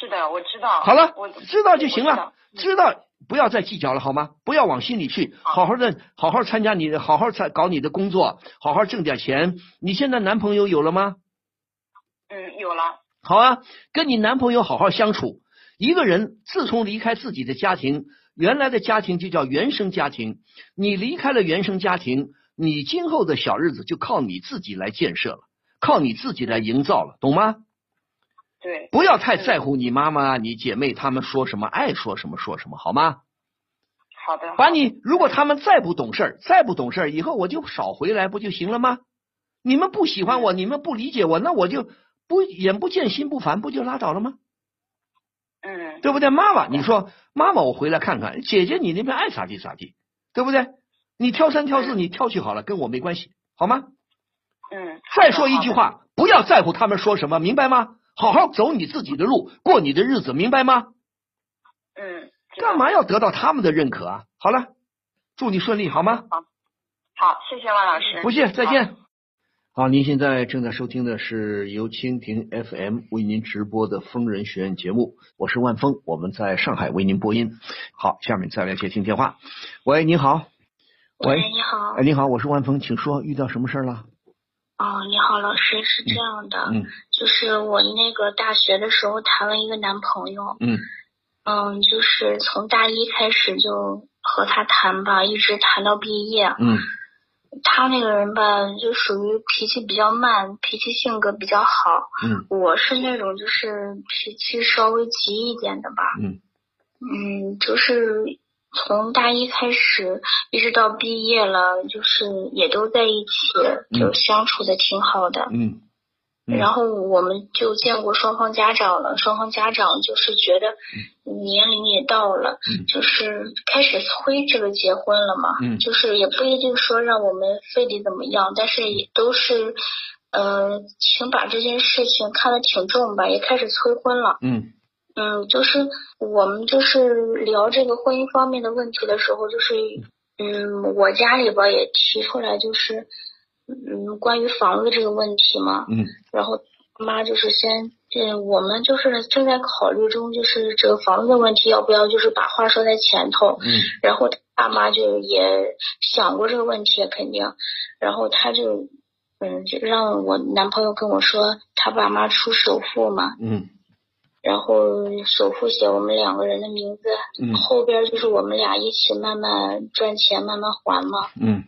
是的，我知道。好了我，知道就行了知道，知道不要再计较了，好吗？不要往心里去，好好的，好好参加你的，好好参搞你的工作，好好挣点钱。你现在男朋友有了吗？嗯，有了。好啊，跟你男朋友好好相处。一个人自从离开自己的家庭，原来的家庭就叫原生家庭，你离开了原生家庭，你今后的小日子就靠你自己来建设了，靠你自己来营造了，懂吗？对。不要太在乎你妈妈、你姐妹他们说什么，爱说什么说什么，好吗？好的。把你如果他们再不懂事儿，再不懂事儿，以后我就少回来不就行了吗？你们不喜欢我，你们不理解我，那我就不眼不见心不烦，不就拉倒了吗？嗯。对不对？妈妈，你说妈妈，我回来看看，姐姐你那边爱咋地咋地，对不对？你挑三挑四，你挑去好了，跟我没关系，好吗？嗯。再说一句话，不要在乎他们说什么，明白吗？好好走你自己的路，过你的日子，明白吗？嗯。干嘛要得到他们的认可啊？好了，祝你顺利，好吗？好，谢谢万老师。不谢，再好。见。好，您现在正在收听的是由蜻蜓 FM 为您直播的疯人学院节目，我是万峰，我们在上海为您播音。好，下面再来接听电话。喂，你好。喂，你好。哎，你好，我是万峰，请说，遇到什么事儿了？哦，你好，老师，是这样的，嗯就是我那个大学的时候谈了一个男朋友，嗯嗯，就是从大一开始就和他谈吧，一直谈到毕业。嗯他那个人吧，就属于脾气比较慢，脾气性格比较好。嗯我是那种就是脾气稍微急一点的吧。嗯嗯，就是从大一开始一直到毕业了，就是也都在一起，就相处的挺好的。嗯嗯然后我们就见过双方家长了，双方家长就是觉得年龄也到了，嗯。就是开始催这个结婚了嘛，嗯。就是也不一定说让我们非得怎么样，但是也都是，呃，请把这件事情看得挺重吧，也开始催婚了。嗯。嗯，就是我们就是聊这个婚姻方面的问题的时候，就是嗯，我家里边也提出来，就是嗯，关于房子这个问题嘛，嗯。然后妈就是先，嗯，我们就是正在考虑中，就是这个房子的问题要不要就是把话说在前头，嗯。然后他爸妈就也想过这个问题，肯定，然后他就嗯，就让我男朋友跟我说，他爸妈出首付嘛，嗯。然后首付写我们两个人的名字，嗯。后边就是我们俩一起慢慢赚钱，慢慢还嘛。嗯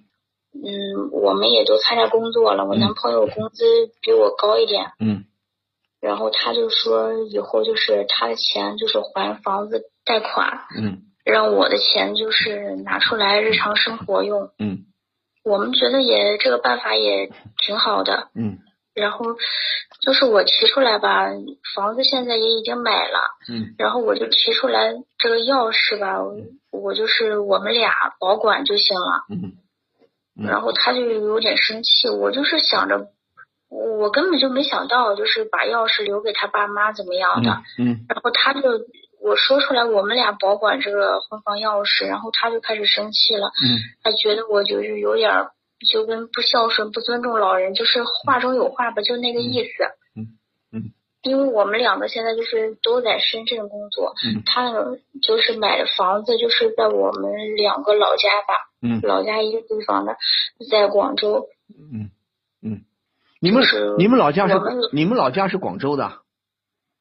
嗯，我们也都参加工作了，我嗯。男朋友工资比我高一点，嗯。然后他就说以后就是他的钱就是还房子贷款，嗯。让我的钱就是拿出来日常生活用。嗯。我们觉得也这个办法也挺好的，嗯。然后就是我提出来吧，房子现在也已经买了。嗯。然后我就提出来这个钥匙吧，我我就是我们俩保管就行了。嗯嗯然后他就有点生气，我就是想着，我根本就没想到，就是把钥匙留给他爸妈怎么样的。嗯然后他就我说出来我们俩保管这个婚房钥匙，然后他就开始生气了，嗯他觉得我就是有点儿就跟不孝顺、不尊重老人，就是话中有话吧，就那个意思。嗯嗯因为我们两个现在就是都在深圳工作，嗯他呢就是买的房子就是在我们两个老家吧，嗯老家一个地方的，在广州。嗯嗯，你们就是你们老家是你们老家是广州的，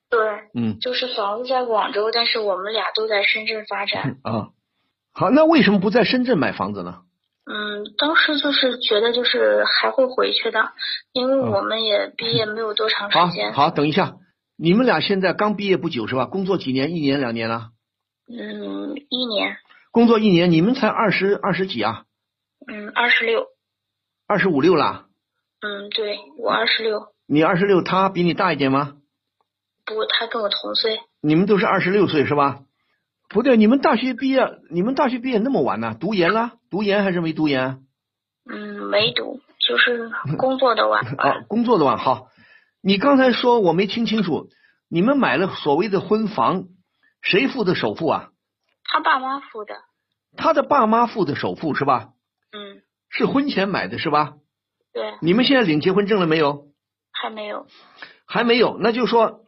对，嗯就是房子在广州，但是我们俩都在深圳发展。啊，好，那为什么不在深圳买房子呢？嗯，当时就是觉得就是还会回去的，因为嗯我们也毕业没有多长时间。好，等一下，你们俩现在刚毕业不久是吧？工作几年？一年两年了？嗯，一年，工作一年，你们才二十二十几啊？嗯，二十六。二十五六啦？嗯，对我二十六，你二十六，他比你大一点吗？不，他跟我同岁。你们都是二十六岁是吧？不对，你们大学毕业，你们大学毕业那么晚呢？读研了？读研还是没读研？嗯，没读，就是工作的晚吧。啊，工作的晚。好，你刚才说我没听清楚，你们买了所谓的婚房，谁付的首付啊？他爸妈付的。他的爸妈付的首付是吧？嗯，是婚前买的是吧？对，你们现在领结婚证了没有？还没有。还没有，那就说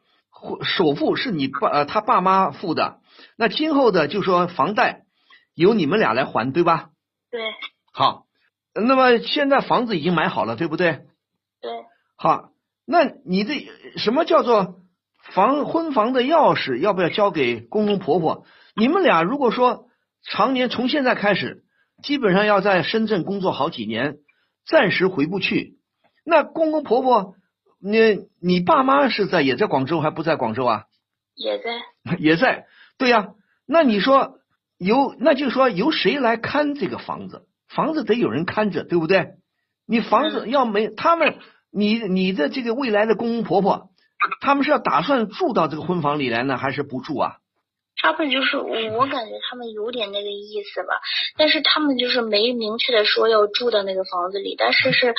首付是你爸呃他爸妈付的，那今后的就说房贷由你们俩来还，对吧？对好，那么现在房子已经买好了，对不对？对，好，那你的什么叫做房婚房的钥匙要不要交给公公婆婆？你们俩如果说常年从现在开始，基本上要在深圳工作好几年，暂时回不去，那公公婆婆，你你爸妈是在也在广州还不在广州啊？也在。也在，对呀、那你说由那就说由谁来看这个房子？房子得有人看着，对不对？你房子嗯要没他们，你你的这个未来的公公婆婆，他们是要打算住到这个婚房里来呢，还是不住啊？他们就是我，我感觉他们有点那个意思吧，但是他们就是没明确的说要住到那个房子里，但是是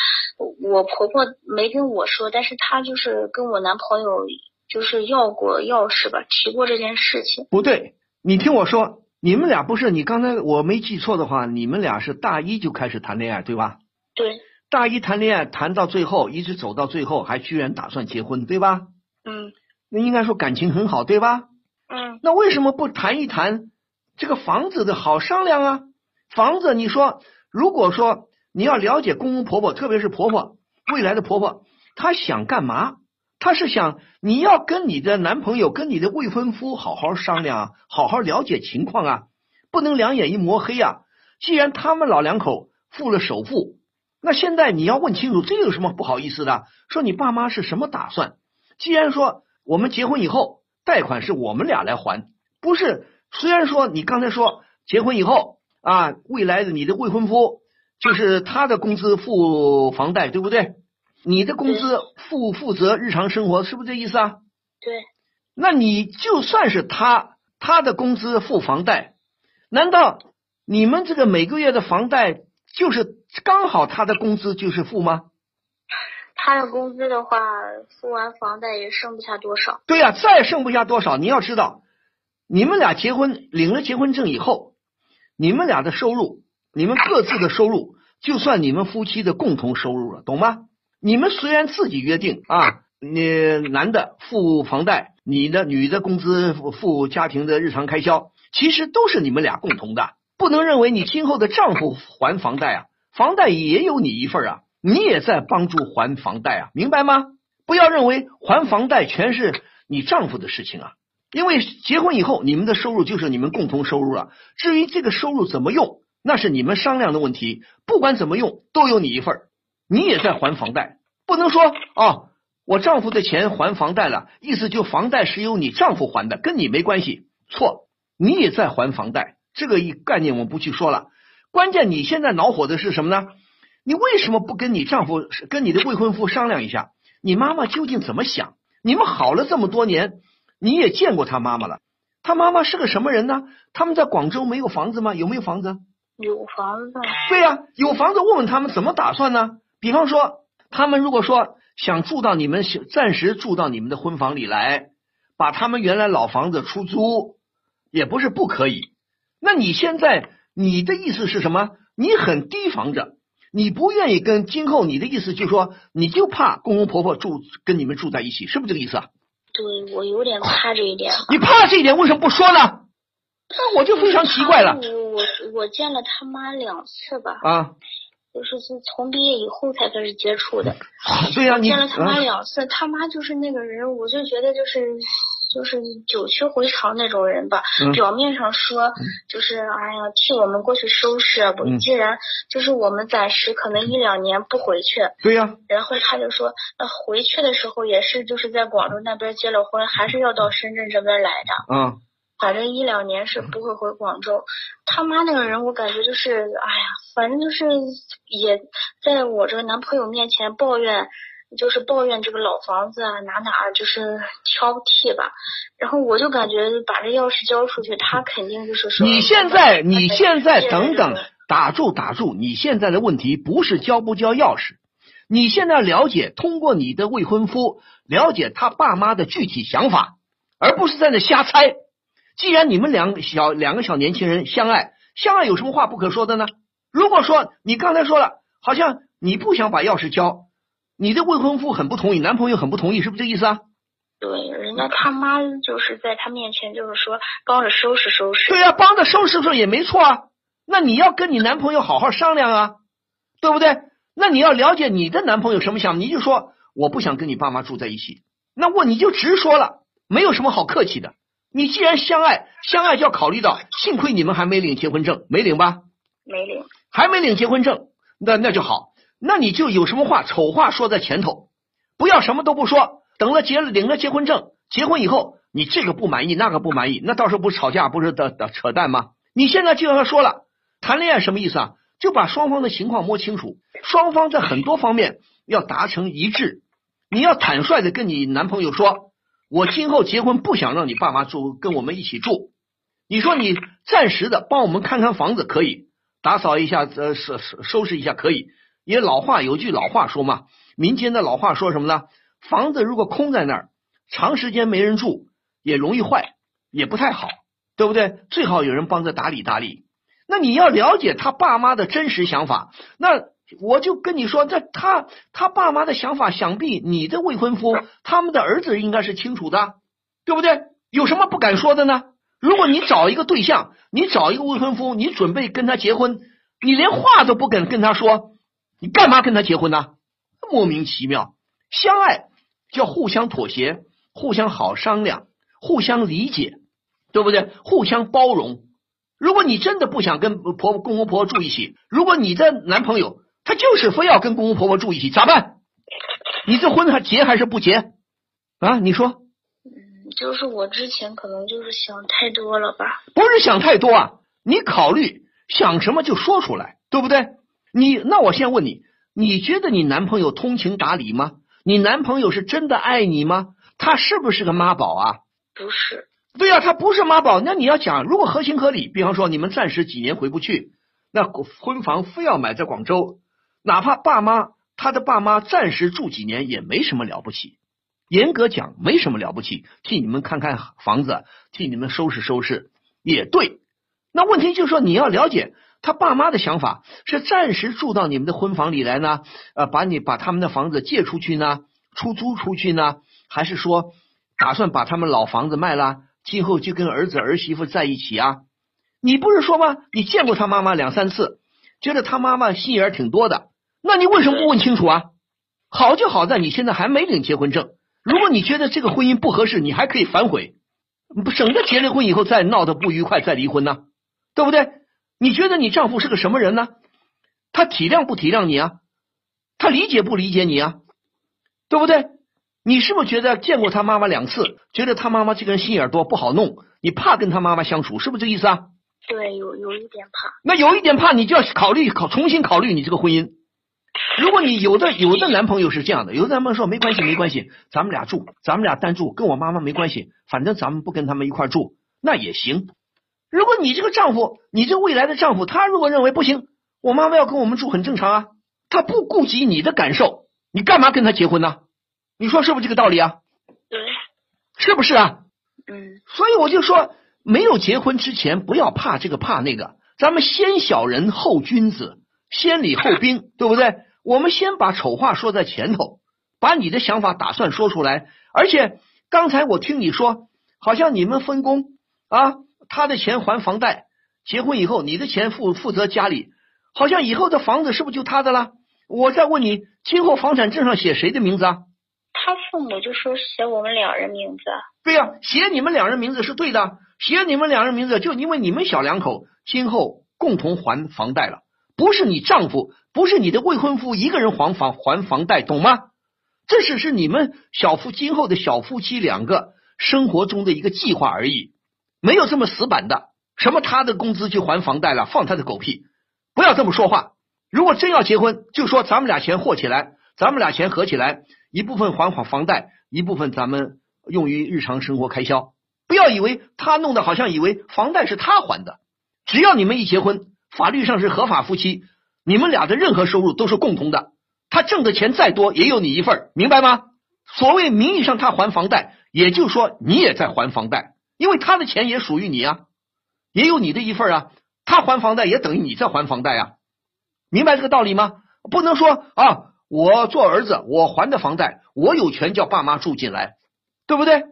我婆婆没跟我说，但是她就是跟我男朋友就是要过钥匙吧，提过这件事情。不对，你听我说，你们俩不是你刚才我没记错的话，你们俩是大一就开始谈恋爱，对吧？对，大一谈恋爱谈到最后，一直走到最后，还居然打算结婚，对吧？嗯那应该说感情很好，对吧？那为什么不谈一谈这个房子的好商量啊？房子，你说如果说你要了解公公婆婆，特别是婆婆未来的婆婆，她想干嘛？她是想你要跟你的男朋友、跟你的未婚夫好好商量啊，好好了解情况啊，不能两眼一抹黑啊。既然他们老两口付了首付，那现在你要问清楚，这有什么不好意思的？说你爸妈是什么打算？既然说我们结婚以后贷款是我们俩来还，不是。虽然说你刚才说结婚以后啊，未来的你的未婚夫就是他的工资付房贷，对不对？你的工资负负责日常生活，是不是这意思啊？对，那你就算是他他的工资付房贷，难道你们这个每个月的房贷就是刚好他的工资就是付吗？他的工资的话，付完房贷也剩不下多少。对呀、再剩不下多少。你要知道，你们俩结婚领了结婚证以后，你们俩的收入，你们各自的收入，就算你们夫妻的共同收入了，懂吗？你们虽然自己约定啊，你男的付房贷，你的女的工资付家庭的日常开销，其实都是你们俩共同的，不能认为你今后的丈夫还房贷啊，房贷也有你一份啊，你也在帮助还房贷啊，明白吗？不要认为还房贷全是你丈夫的事情啊，因为结婚以后你们的收入就是你们共同收入了。至于这个收入怎么用，那是你们商量的问题。不管怎么用，都有你一份儿你也在还房贷，不能说哦，我丈夫的钱还房贷了，意思就房贷是由你丈夫还的，跟你没关系。错，你也在还房贷，这个一概念我们不去说了。关键你现在恼火的是什么呢？你为什么不跟你丈夫、跟你的未婚夫商量一下？你妈妈究竟怎么想？你们好了这么多年，你也见过他妈妈了，他妈妈是个什么人呢？他们在广州没有房子吗？有没有房子？有房子，对呀、有房子，问问他们怎么打算呢？比方说，他们如果说想住到你们暂时住到你们的婚房里来，把他们原来老房子出租，也不是不可以。那你现在你的意思是什么？你很提防着，你不愿意跟今后你的意思就是说，你就怕公公婆婆住跟你们住在一起，是不是这个意思啊？对我有点怕这一点。你怕这一点，为什么不说呢？那我就非常奇怪了。我我见了他妈两次吧。啊。就是是从毕业以后才开始接触的。对呀，你见了他妈两次，他妈就是那个人，我就觉得就是就是久曲回肠那种人吧。表面上说就是哎呀替我们过去收拾，不，既然就是我们暂时可能一两年不回去。对呀。然后他就说，那回去的时候也是就是在广州那边结了婚，还是要到深圳这边来的。嗯。反正一两年是不会回广州。他妈那个人，我感觉就是，哎呀，反正就是也在我这个男朋友面前抱怨，就是抱怨这个老房子啊，哪哪就是挑剔吧。然后我就感觉把这钥匙交出去，他肯定就是说。你现在，你现在等等，打住打住，你现在的问题不是交不交钥匙，你现在了解，通过你的未婚夫了解他爸妈的具体想法，而不是在那瞎猜。既然你们两个小两个小年轻人相爱，相爱有什么话不可说的呢？如果说你刚才说了，好像你不想把钥匙交，你的未婚夫很不同意，男朋友很不同意，是不是这意思啊？对，人家他妈就是在他面前就是说帮着收拾收拾。对呀，帮着收拾收拾也没错啊。那你要跟你男朋友好好商量啊，对不对？那你要了解你的男朋友什么想，你就说我不想跟你爸妈住在一起，那我你就直说了，没有什么好客气的。你既然相爱，相爱就要考虑到，幸亏你们还没领结婚证，没领吧？没领，还没领结婚证，那那就好，那你就有什么话丑话说在前头，不要什么都不说，等了结了领了结婚证，结婚以后你这个不满意那个不满意，那到时候不是吵架不是的的扯淡吗？你现在就要说了，谈恋爱什么意思啊？就把双方的情况摸清楚，双方在很多方面要达成一致，你要坦率的跟你男朋友说。我今后结婚不想让你爸妈住，跟我们一起住。你说你暂时的帮我们看看房子可以，打扫一下，呃，收收拾一下可以。也老话有句老话说嘛，民间的老话说什么呢？房子如果空在那儿，长时间没人住，也容易坏，也不太好，对不对？最好有人帮着打理打理。那你要了解他爸妈的真实想法，那。我就跟你说，这他他爸妈的想法，想必你的未婚夫他们的儿子应该是清楚的，对不对？有什么不敢说的呢？如果你找一个对象，你找一个未婚夫，你准备跟他结婚，你连话都不敢跟他说，你干嘛跟他结婚呢？莫名其妙，相爱叫互相妥协，互相好商量，互相理解，对不对？互相包容。如果你真的不想跟婆婆公公婆婆住一起，如果你的男朋友，他就是非要跟公公婆婆住一起，咋办？你这婚还结还是不结？啊，你说？嗯，就是我之前可能就是想太多了吧？不是想太多啊，你考虑想什么就说出来，对不对？你那我先问你，你觉得你男朋友通情达理吗？你男朋友是真的爱你吗？他是不是个妈宝啊？不是。对呀，他不是妈宝。那你要讲，如果合情合理，比方说你们暂时几年回不去，那婚房非要买在广州。哪怕爸妈他的爸妈暂时住几年也没什么了不起，严格讲没什么了不起，替你们看看房子，替你们收拾收拾也对。那问题就是说你要了解他爸妈的想法，是暂时住到你们的婚房里来呢？呃，把你把他们的房子借出去呢，出租出去呢，还是说打算把他们老房子卖了，今后就跟儿子儿媳妇在一起啊？你不是说吗？你见过他妈妈两三次，觉得他妈妈心眼挺多的。那你为什么不问清楚啊？好就好在你现在还没领结婚证。如果你觉得这个婚姻不合适，你还可以反悔，省得结了婚以后再闹得不愉快再离婚呢？对不对？你觉得你丈夫是个什么人呢？他体谅不体谅你啊？他理解不理解你啊？对不对？你是不是觉得见过他妈妈两次，觉得他妈妈这个人心眼多不好弄，你怕跟他妈妈相处，是不是这意思啊？对，有有一点怕。那有一点怕，你就要考虑考重新考虑你这个婚姻。如果你有的 有的男朋友是这样的，有的男朋友说没关系没关系，咱们俩住，咱们俩单住，跟我妈妈没关系，反正咱们不跟他们一块住，那也行。如果你这个丈夫，你这未来的丈夫，他如果认为不行，我妈妈要跟我们住很正常啊，他不顾及你的感受，你干嘛跟他结婚呢？你说是不是这个道理啊？对，是不是啊？嗯。所以我就说，没有结婚之前不要怕这个怕那个，咱们先小人后君子，先礼后兵，对不对？我们先把丑话说在前头，把你的想法打算说出来。而且刚才我听你说，好像你们分工啊，他的钱还房贷，结婚以后你的钱负负责家里，好像以后的房子是不是就他的了？我再问你，今后房产证上写谁的名字啊？他父母就说写我们两人名字。对呀、写你们两人名字是对的，写你们两人名字就因为你们小两口今后共同还房贷了，不是你丈夫，不是你的未婚夫一个人还房还房贷，懂吗？这只是你们小夫今后的小夫妻两个生活中的一个计划而已，没有这么死板的。什么他的工资去还房贷了，放他的狗屁！不要这么说话。如果真要结婚，就说咱们俩钱和起来，咱们俩钱合起来，一部分还还房贷，一部分咱们用于日常生活开销。不要以为他弄得好像以为房贷是他还的，只要你们一结婚，法律上是合法夫妻，你们俩的任何收入都是共同的。他挣的钱再多，也有你一份儿，明白吗？所谓名义上他还房贷，也就是说你也在还房贷，因为他的钱也属于你啊，也有你的一份啊。他还房贷也等于你在还房贷啊，明白这个道理吗？不能说啊，我做儿子，我还的房贷，我有权叫爸妈住进来，对不对？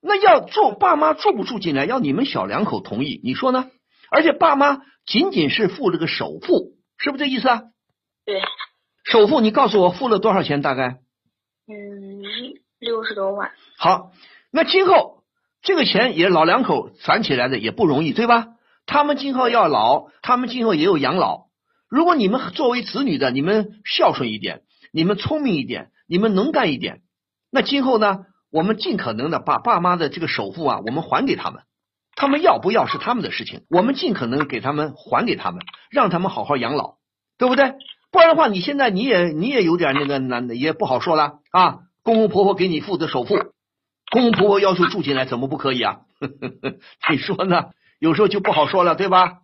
那要住爸妈住不住进来，要你们小两口同意，你说呢？而且爸妈仅仅是付这个首付，是不是这意思啊？对，首付你告诉我付了多少钱？大概嗯，六十多万。好，那今后这个钱也老两口攒起来的也不容易，对吧？他们今后要老，他们今后也有养老。如果你们作为子女的，你们孝顺一点，你们聪明一点，你们能干一点，那今后呢，我们尽可能的把爸妈的这个首付啊，我们还给他们。他们要不要是他们的事情，我们尽可能给他们还给他们，让他们好好养老，对不对？不然的话，你现在你也你也有点那个难的，也不好说了啊。公公婆婆给你付的首付，公公婆婆要求住进来，怎么不可以啊？你说呢？有时候就不好说了，对吧？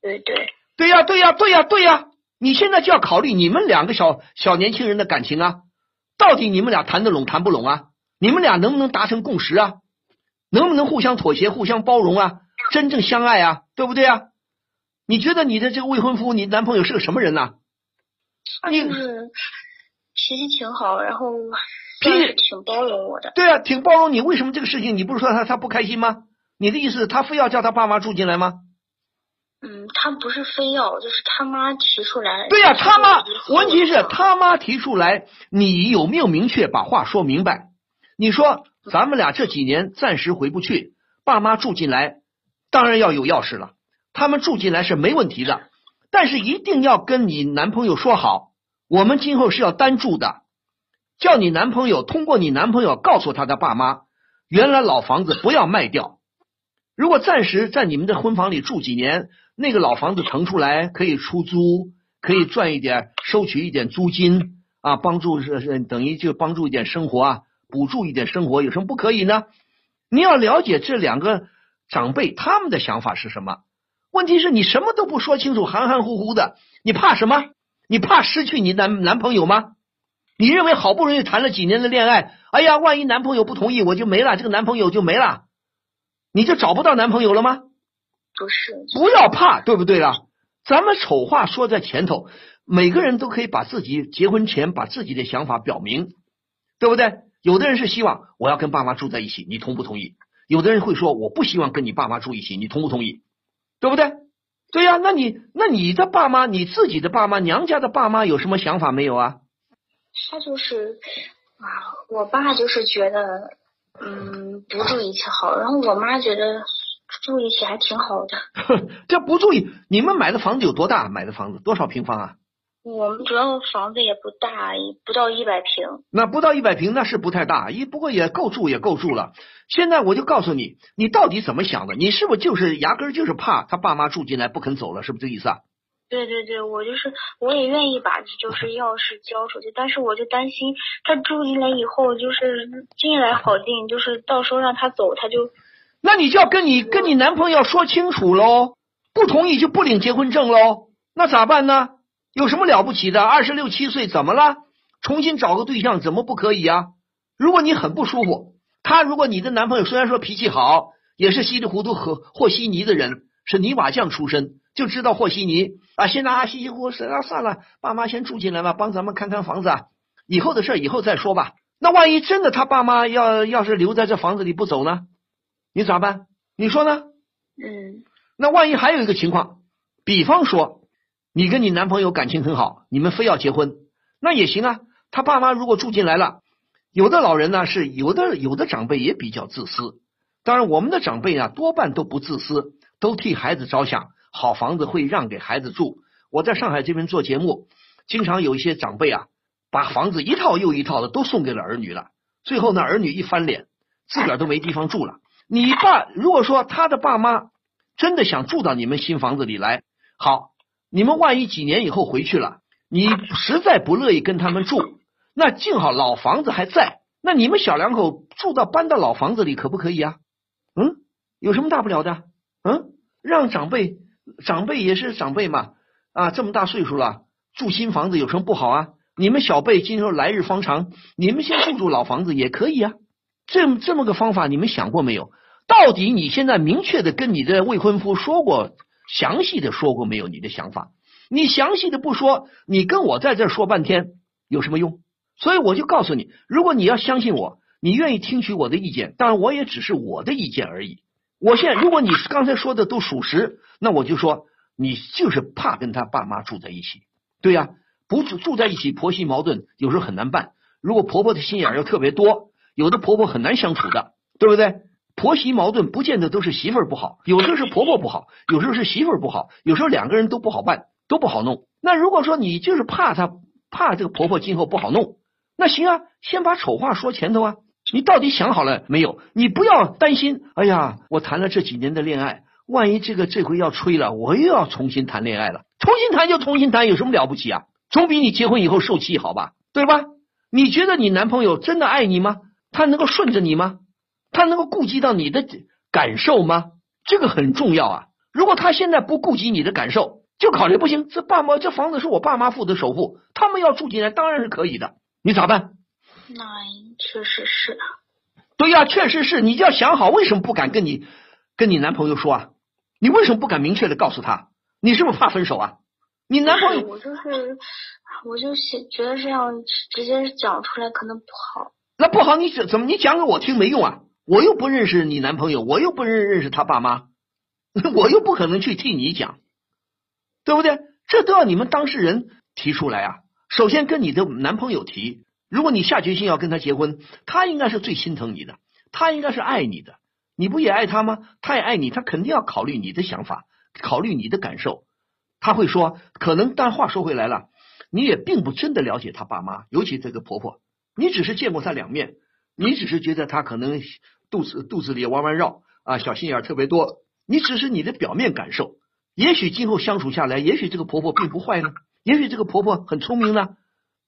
对对，对呀，对呀，对呀，对呀！你现在就要考虑你们两个小小年轻人的感情啊，到底你们俩谈得拢谈不拢啊？你们俩能不能达成共识啊？能不能互相妥协、互相包容啊？真正相爱啊，对不对啊？你觉得你的这个未婚夫，你男朋友是个什么人呐、你他就是脾气挺好，然后脾气算是挺包容我的。对啊，挺包容你。为什么这个事情你不是说他他不开心吗？你的意思他非要叫他爸妈住进来吗？嗯，他不是非要，就是他妈提出来。对呀、他妈问题是他妈提出来，你有没有明确把话说明白？你说咱们俩这几年暂时回不去，爸妈住进来，当然要有钥匙了。他们住进来是没问题的，但是一定要跟你男朋友说好，我们今后是要单住的，叫你男朋友通过你男朋友告诉他的爸妈，原来老房子不要卖掉。如果暂时在你们的婚房里住几年，那个老房子腾出来可以出租，可以赚一点，收取一点租金啊，帮助是是等于就帮助一点生活啊，补助一点生活，有什么不可以呢？你要了解这两个长辈他们的想法是什么。问题是你什么都不说清楚，含含糊糊的，你怕什么？你怕失去你男男朋友吗？你认为好不容易谈了几年的恋爱，哎呀，万一男朋友不同意，我就没了，这个男朋友就没了，你就找不到男朋友了吗？不是，不要怕，对不对啊？咱们丑话说在前头，每个人都可以把自己结婚前把自己的想法表明，对不对？有的人是希望我要跟爸妈住在一起，你同不同意？有的人会说我不希望跟你爸妈住一起，你同不同意？对不对？对呀、那你那你的爸妈，你自己的爸妈，娘家的爸妈有什么想法没有啊？他就是啊，我爸就是觉得嗯不住一起好，然后我妈觉得住一起还挺好的。这不注意，你们买的房子有多大？买的房子多少平方啊？我们主要房子也不大，不到一百平。那不到一百平，那是不太大，一不过也够住，也够住了。现在我就告诉你，你到底怎么想的？你是不是就是压根儿就是怕他爸妈住进来不肯走了？是不是这意思啊？对对对，我就是我也愿意把就是钥匙交出去，但是我就担心他住进来以后就是进来好定，就是到时候让他走他就那你就要跟你跟你男朋友说清楚喽，不同意就不领结婚证喽。那咋办呢？有什么了不起的？二十六七岁怎么了？重新找个对象怎么不可以啊？如果你很不舒服，他如果你的男朋友虽然说脾气好，也是稀里糊涂和和稀泥的人，是泥瓦匠出身，就知道和稀泥啊。现在啊稀稀糊糊，啊算了，爸妈先住进来吧，帮咱们看看房子，啊，以后的事以后再说吧。那万一真的他爸妈要要是留在这房子里不走呢？你咋办？你说呢？嗯那万一还有一个情况，比方说你跟你男朋友感情很好，你们非要结婚，那也行啊。他爸妈如果住进来了，有的老人呢是有的，有的长辈也比较自私。当然，我们的长辈啊多半都不自私，都替孩子着想，好房子会让给孩子住。我在上海这边做节目，经常有一些长辈啊，把房子一套又一套的都送给了儿女了，最后呢，儿女一翻脸，自个儿都没地方住了。你爸如果说他的爸妈真的想住到你们新房子里来，好，你们万一几年以后回去了，你实在不乐意跟他们住，那幸好老房子还在，那你们小两口住到搬到老房子里可不可以啊？嗯，有什么大不了的？嗯，让长辈长辈也是长辈嘛，啊，这么大岁数了，住新房子有什么不好啊？你们小辈今后来日方长，你们先住住老房子也可以啊。这这么个方法，你们想过没有？到底你现在明确的跟你的未婚夫说过，详细的说过没有？你的想法，你详细的不说，你跟我在这说半天有什么用？所以我就告诉你，如果你要相信我，你愿意听取我的意见，当然我也只是我的意见而已。我现在如果你刚才说的都属实，那我就说你就是怕跟他爸妈住在一起。对呀、不住住在一起，婆媳矛盾有时候很难办。如果婆婆的心眼儿又特别多，有的婆婆很难相处的，对不对？婆媳矛盾不见得都是媳妇儿不好，有时候是婆婆不好，有时候是媳妇儿不好，有时候两个人都不好办，都不好弄。那如果说你就是怕她，怕这个婆婆今后不好弄，那行啊，先把丑话说前头啊。你到底想好了没有？你不要担心，哎呀，我谈了这几年的恋爱，万一这个这回要吹了，我又要重新谈恋爱了。重新谈就重新谈，有什么了不起啊？总比你结婚以后受气好吧？对吧？你觉得你男朋友真的爱你吗？他能够顺着你吗？他能够顾及到你的感受吗？这个很重要啊！如果他现在不顾及你的感受，就考虑不行，这爸妈这房子是我爸妈付的首付，他们要住进来当然是可以的，你咋办？那确实是。对呀、确实是你就要想好，为什么不敢跟你跟你男朋友说啊？你为什么不敢明确的告诉他？你是不是怕分手啊？你男朋友我就是，我就想觉得这样直接讲出来可能不好。那不好，你怎怎么你讲给我听没用啊？我又不认识你男朋友，我又不认认识他爸妈，我又不可能去替你讲，对不对？这都要你们当事人提出来啊。首先跟你的男朋友提，如果你下决心要跟他结婚，他应该是最心疼你的，他应该是爱你的，你不也爱他吗？他也爱你，他肯定要考虑你的想法，考虑你的感受。他会说，可能，但话说回来了，你也并不真的了解他爸妈，尤其这个婆婆，你只是见过他两面，你只是觉得他可能肚子肚子里弯弯绕啊，小心眼特别多，你只是你的表面感受。也许今后相处下来，也许这个婆婆并不坏呢，也许这个婆婆很聪明呢，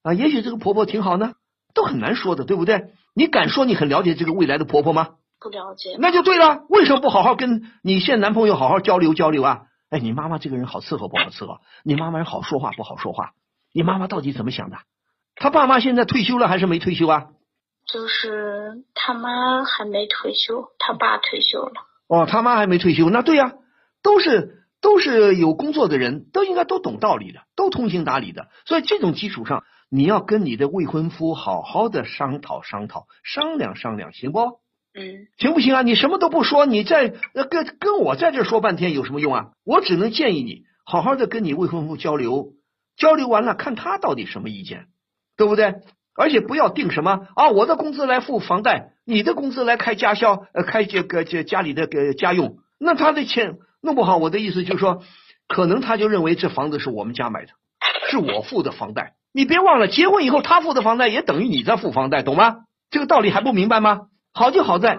啊，也许这个婆婆挺好呢，都很难说的，对不对？你敢说你很了解这个未来的婆婆吗？不了解。那就对了，为什么不好好跟你现男朋友好好交流交流啊？哎，你妈妈这个人好伺候不好伺候？你妈妈人好说话不好说话？你妈妈到底怎么想的？他爸妈现在退休了还是没退休啊？就是他妈还没退休，他爸退休了。哦，他妈还没退休，那对呀、都是都是有工作的人，都应该都懂道理的，都通情达理的。所以这种基础上，你要跟你的未婚夫好好的商讨商讨，商量商量，行不？嗯行不行啊？你什么都不说，你在呃跟跟我在这说半天有什么用啊？我只能建议你好好的跟你未婚夫交流，交流完了看他到底什么意见，对不对？而且不要定什么啊，我的工资来付房贷，你的工资来开家销，呃，开这个这家里的个家用，那他的钱弄不好，我的意思就是说，可能他就认为这房子是我们家买的，是我付的房贷。你别忘了，结婚以后他付的房贷也等于你在付房贷，懂吗？这个道理还不明白吗？好就好在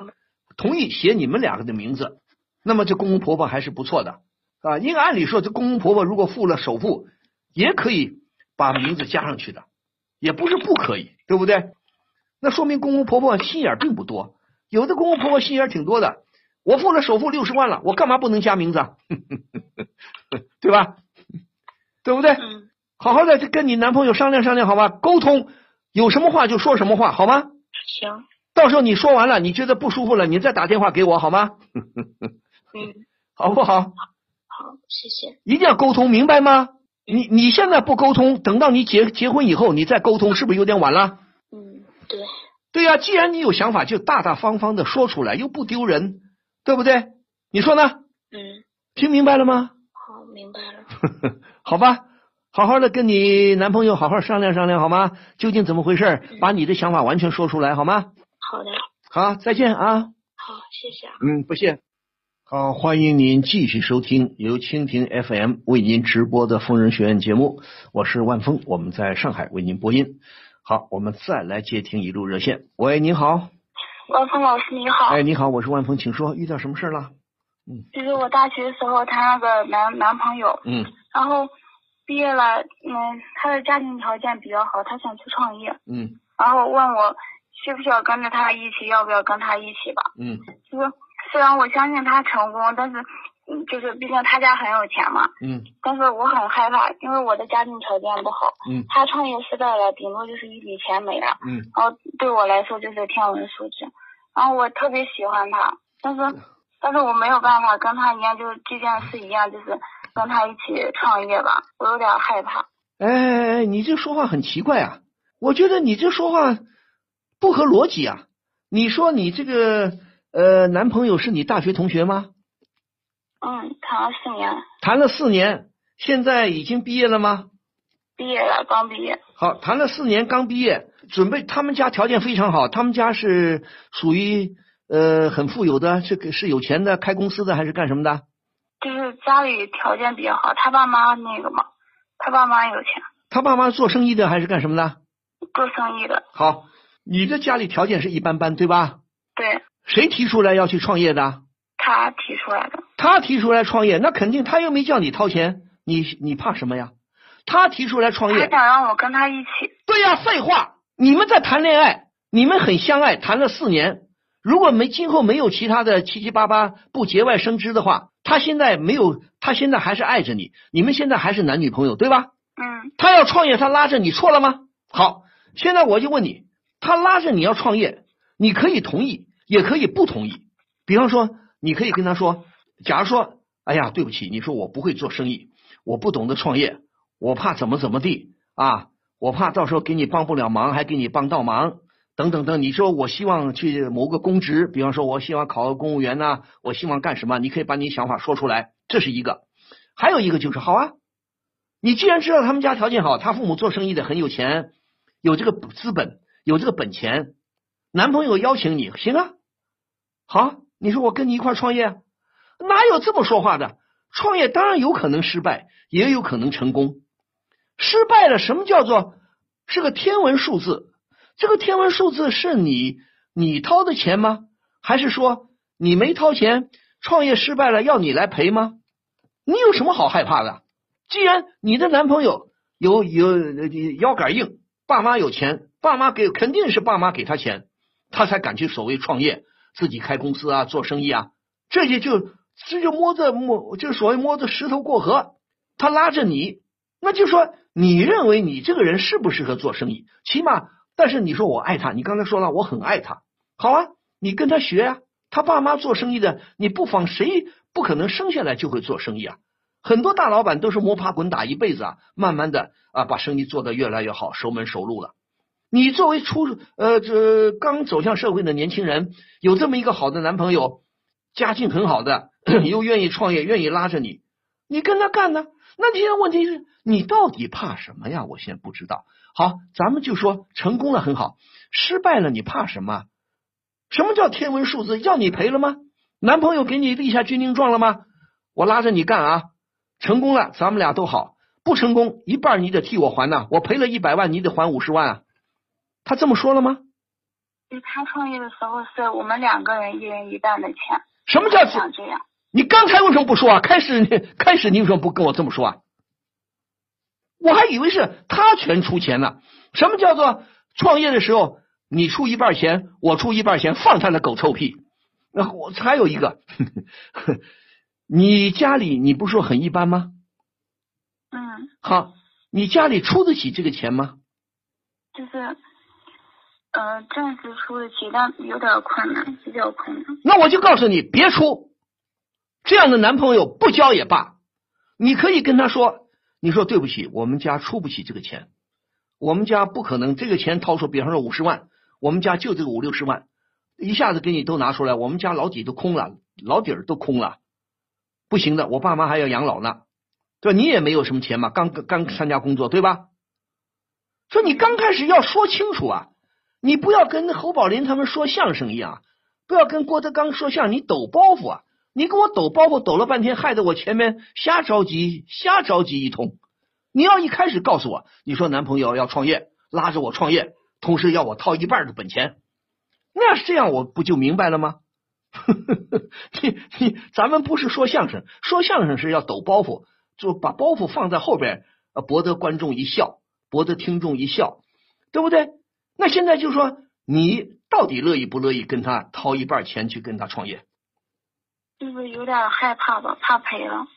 同意写你们两个的名字，那么这公公婆婆还是不错的啊。因为按理说，这公公婆婆如果付了首付，也可以把名字加上去的，也不是不可以，对不对？那说明公公婆婆心眼并不多，有的公公婆婆心眼挺多的。我付了首付六十万了，我干嘛不能加名字啊？对吧？对不对？好好的跟你男朋友商量商量，好吧？沟通，有什么话就说什么话，好吗？行到时候你说完了，你觉得不舒服了，你再打电话给我好吗？嗯，好不好？好，谢谢。一定要沟通，明白吗？你你现在不沟通，等到你结结婚以后你再沟通，是不是有点晚了？嗯，对，对呀、既然你有想法，就大大方方的说出来，又不丢人，对不对？你说呢？嗯，听明白了吗？好，明白了。好吧，好好的跟你男朋友好好商量商量好吗？究竟怎么回事？把你的想法完全说出来好吗？好的，好，再见啊。好，谢谢啊。嗯，不谢。好，欢迎您继续收听由蜻蜓 FM 为您直播的疯人学院节目，我是万峰，我们在上海为您播音。好，我们再来接听一路热线。喂，您好。万峰老师你好，哎，你好，我是万峰，请说，遇到什么事了？嗯就是我大学时候谈了个男男朋友，嗯然后毕业了，嗯，他的家庭条件比较好，他想去创业，嗯。然后问我需不需要跟着他一起，要不要跟他一起吧。嗯。就是虽然我相信他成功，但是嗯，就是毕竟他家很有钱嘛，嗯。但是我很害怕，因为我的家庭条件不好，嗯。他创业失败了，顶多就是一笔钱没了，嗯。然后对我来说就是天文数字。然后我特别喜欢他，但是但是我没有办法跟他一样，就是这件事一样，就是跟他一起创业吧，我有点害怕。哎哎哎，你这说话很奇怪啊！我觉得你这说话不合逻辑啊！你说你这个呃男朋友是你大学同学吗？嗯，谈了四年，谈了四年，现在已经毕业了吗？毕业了，刚毕业。好，谈了四年，刚毕业，准备他们家条件非常好，他们家是属于呃很富有的，这个是有钱的，开公司的还是干什么的？就是家里条件比较好，他爸妈那个嘛，他爸妈有钱，他爸妈做生意的还是干什么的？做生意的。好，你的家里条件是一般般，对吧？对谁提出来要去创业的？他提出来的，他提出来创业，那肯定他又没叫你掏钱，你你怕什么呀？他提出来创业他业，想让我跟他一起。对呀，废话，你们在谈恋爱，你们很相爱，谈了四年，如果没今后没有其他的七七八八不节外生枝的话，他现在没有，他现在还是爱着你，你们现在还是男女朋友，对吧？嗯，他要创业，他拉着你错了吗？好，现在我就问你，他拉着你要创业，你可以同意，也可以不同意。比方说，你可以跟他说，假如说，哎呀，对不起，你说我不会做生意，我不懂得创业，我怕怎么怎么地啊，我怕到时候给你帮不了忙，还给你帮倒忙。等等等，你说我希望去谋个公职，比方说我希望考个公务员呐、我希望干什么？你可以把你想法说出来，这是一个。还有一个就是，好啊，你既然知道他们家条件好，他父母做生意的很有钱，有这个资本，有这个本钱，男朋友邀请你，行啊，好，你说我跟你一块创业，哪有这么说话的？创业当然有可能失败，也有可能成功。失败了，什么叫做是个天文数字？这个天文数字是你你掏的钱吗？还是说你没掏钱，创业失败了要你来赔吗？你有什么好害怕的？既然你的男朋友有有腰杆硬，爸妈有钱，爸妈给肯定是爸妈给他钱，他才敢去所谓创业，自己开公司啊，做生意啊，这些就这就摸着摸，就所谓摸着石头过河。他拉着你，那就说你认为你这个人适不适合做生意？起码，但是你说我爱他，你刚才说了我很爱他，好啊，你跟他学啊。他爸妈做生意的，你不妨谁不可能生下来就会做生意啊？很多大老板都是摸爬滚打一辈子啊，慢慢的啊把生意做得越来越好，熟门熟路了。你作为初呃这刚走向社会的年轻人，有这么一个好的男朋友，家境很好的，又愿意创业，愿意拉着你，你跟他干呢？那现在问题是你到底怕什么呀？我现在不知道。好，咱们就说成功了很好，失败了你怕什么？什么叫天文数字？要你赔了吗？男朋友给你立下军令状了吗？我拉着你干啊！成功了，咱们俩都好；不成功，一半你得替我还呐。我赔了一百万，你得还五十万啊。他这么说了吗？就他创业的时候是我们两个人一人一半的钱。什么叫他想这样？你刚才为什么不说啊？开始你 开始你为什么不跟我这么说啊？我还以为是他全出钱呢。什么叫做创业的时候你出一半钱，我出一半钱，放他那狗臭屁？那我还有一个，你家里你不是说很一般吗？嗯，好，你家里出得起这个钱吗？就是，呃，暂时出得起，但有点困难，比较困难。那我就告诉你，别出，这样的男朋友不交也罢。你可以跟他说，你说对不起，我们家出不起这个钱，我们家不可能这个钱掏出，比方说五十万，我们家就这个五六十万，一下子给你都拿出来，我们家老底都空了，老底儿都空了，不行的，我爸妈还要养老呢，对吧？你也没有什么钱嘛，刚刚参加工作，对吧？说你刚开始要说清楚啊，你不要跟侯宝林他们说相声一样，不要跟郭德纲说相声，你抖包袱啊。你给我抖包袱抖了半天，害得我前面瞎着急，瞎着急一通。你要一开始告诉我，你说男朋友要创业，拉着我创业，同时要我掏一半的本钱，那这样，我不就明白了吗？你你，咱们不是说相声，说相声是要抖包袱，就把包袱放在后边，呃，博得观众一笑，博得听众一笑，对不对？那现在就说，你到底乐意不乐意跟他掏一半钱去跟他创业？就是有点害怕吧，怕赔了。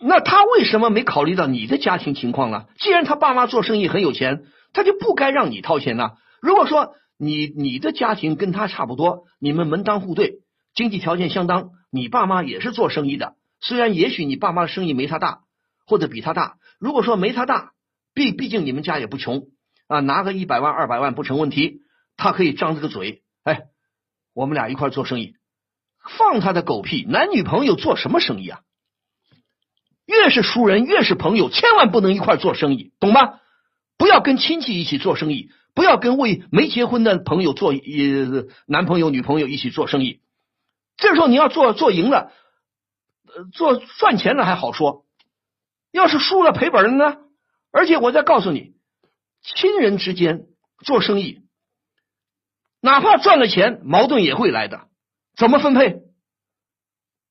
那他为什么没考虑到你的家庭情况呢？既然他爸妈做生意很有钱，他就不该让你掏钱呢？如果说你你的家庭跟他差不多，你们门当户对，经济条件相当，你爸妈也是做生意的，虽然也许你爸妈的生意没他大，或者比他大。如果说没他大，毕毕竟你们家也不穷啊，拿个一百万二百万不成问题。他可以张这个嘴，哎，我们俩一块做生意。放他的狗屁！男女朋友做什么生意啊？越是熟人，越是朋友，千万不能一块做生意，懂吗？不要跟亲戚一起做生意，不要跟未没结婚的朋友做，呃，男朋友、女朋友一起做生意。这时候你要做做赢了，呃做赚钱了还好说，要是输了赔本了呢？而且我再告诉你，亲人之间做生意，哪怕赚了钱，矛盾也会来的。怎么分配？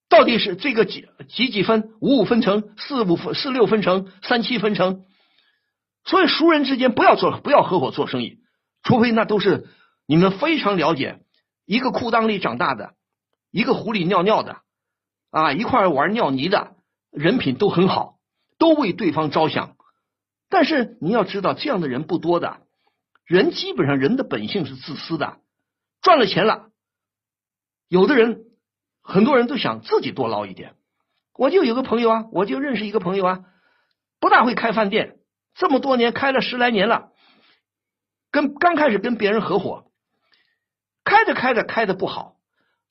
到底是这个几几几分？五五分成，四五分四六分成，三七分成。所以熟人之间不要做，不要合伙做生意，除非那都是你们非常了解，一个裤裆里长大的，一个湖里尿尿的啊，一块玩尿泥的，人品都很好，都为对方着想。但是你要知道，这样的人不多的，人基本上人的本性是自私的，赚了钱了。有的人，很多人都想自己多捞一点。我就有个朋友啊，我就认识一个朋友啊，不大会开饭店，这么多年开了十来年了，跟刚开始跟别人合伙，开着开着开的不好，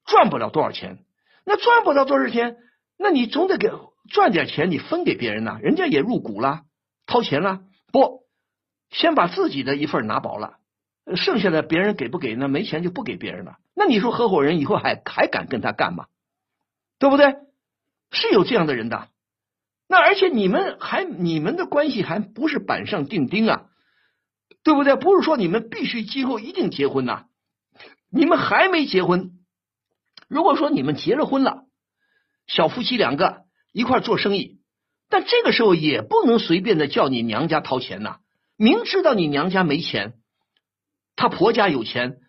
赚不了多少钱。那赚不了多少钱，那你总得给赚点钱，你分给别人呐，人家也入股了，掏钱了，不，先把自己的一份拿薄了。剩下的别人给不给？那没钱就不给别人了。那你说合伙人以后还还敢跟他干吗？对不对？是有这样的人的。那而且你们还你们的关系还不是板上钉钉啊，对不对？不是说你们必须今后一定结婚呐。你们还没结婚。如果说你们结了婚了，小夫妻两个一块做生意，但这个时候也不能随便的叫你娘家掏钱呐。明知道你娘家没钱。他婆家有钱，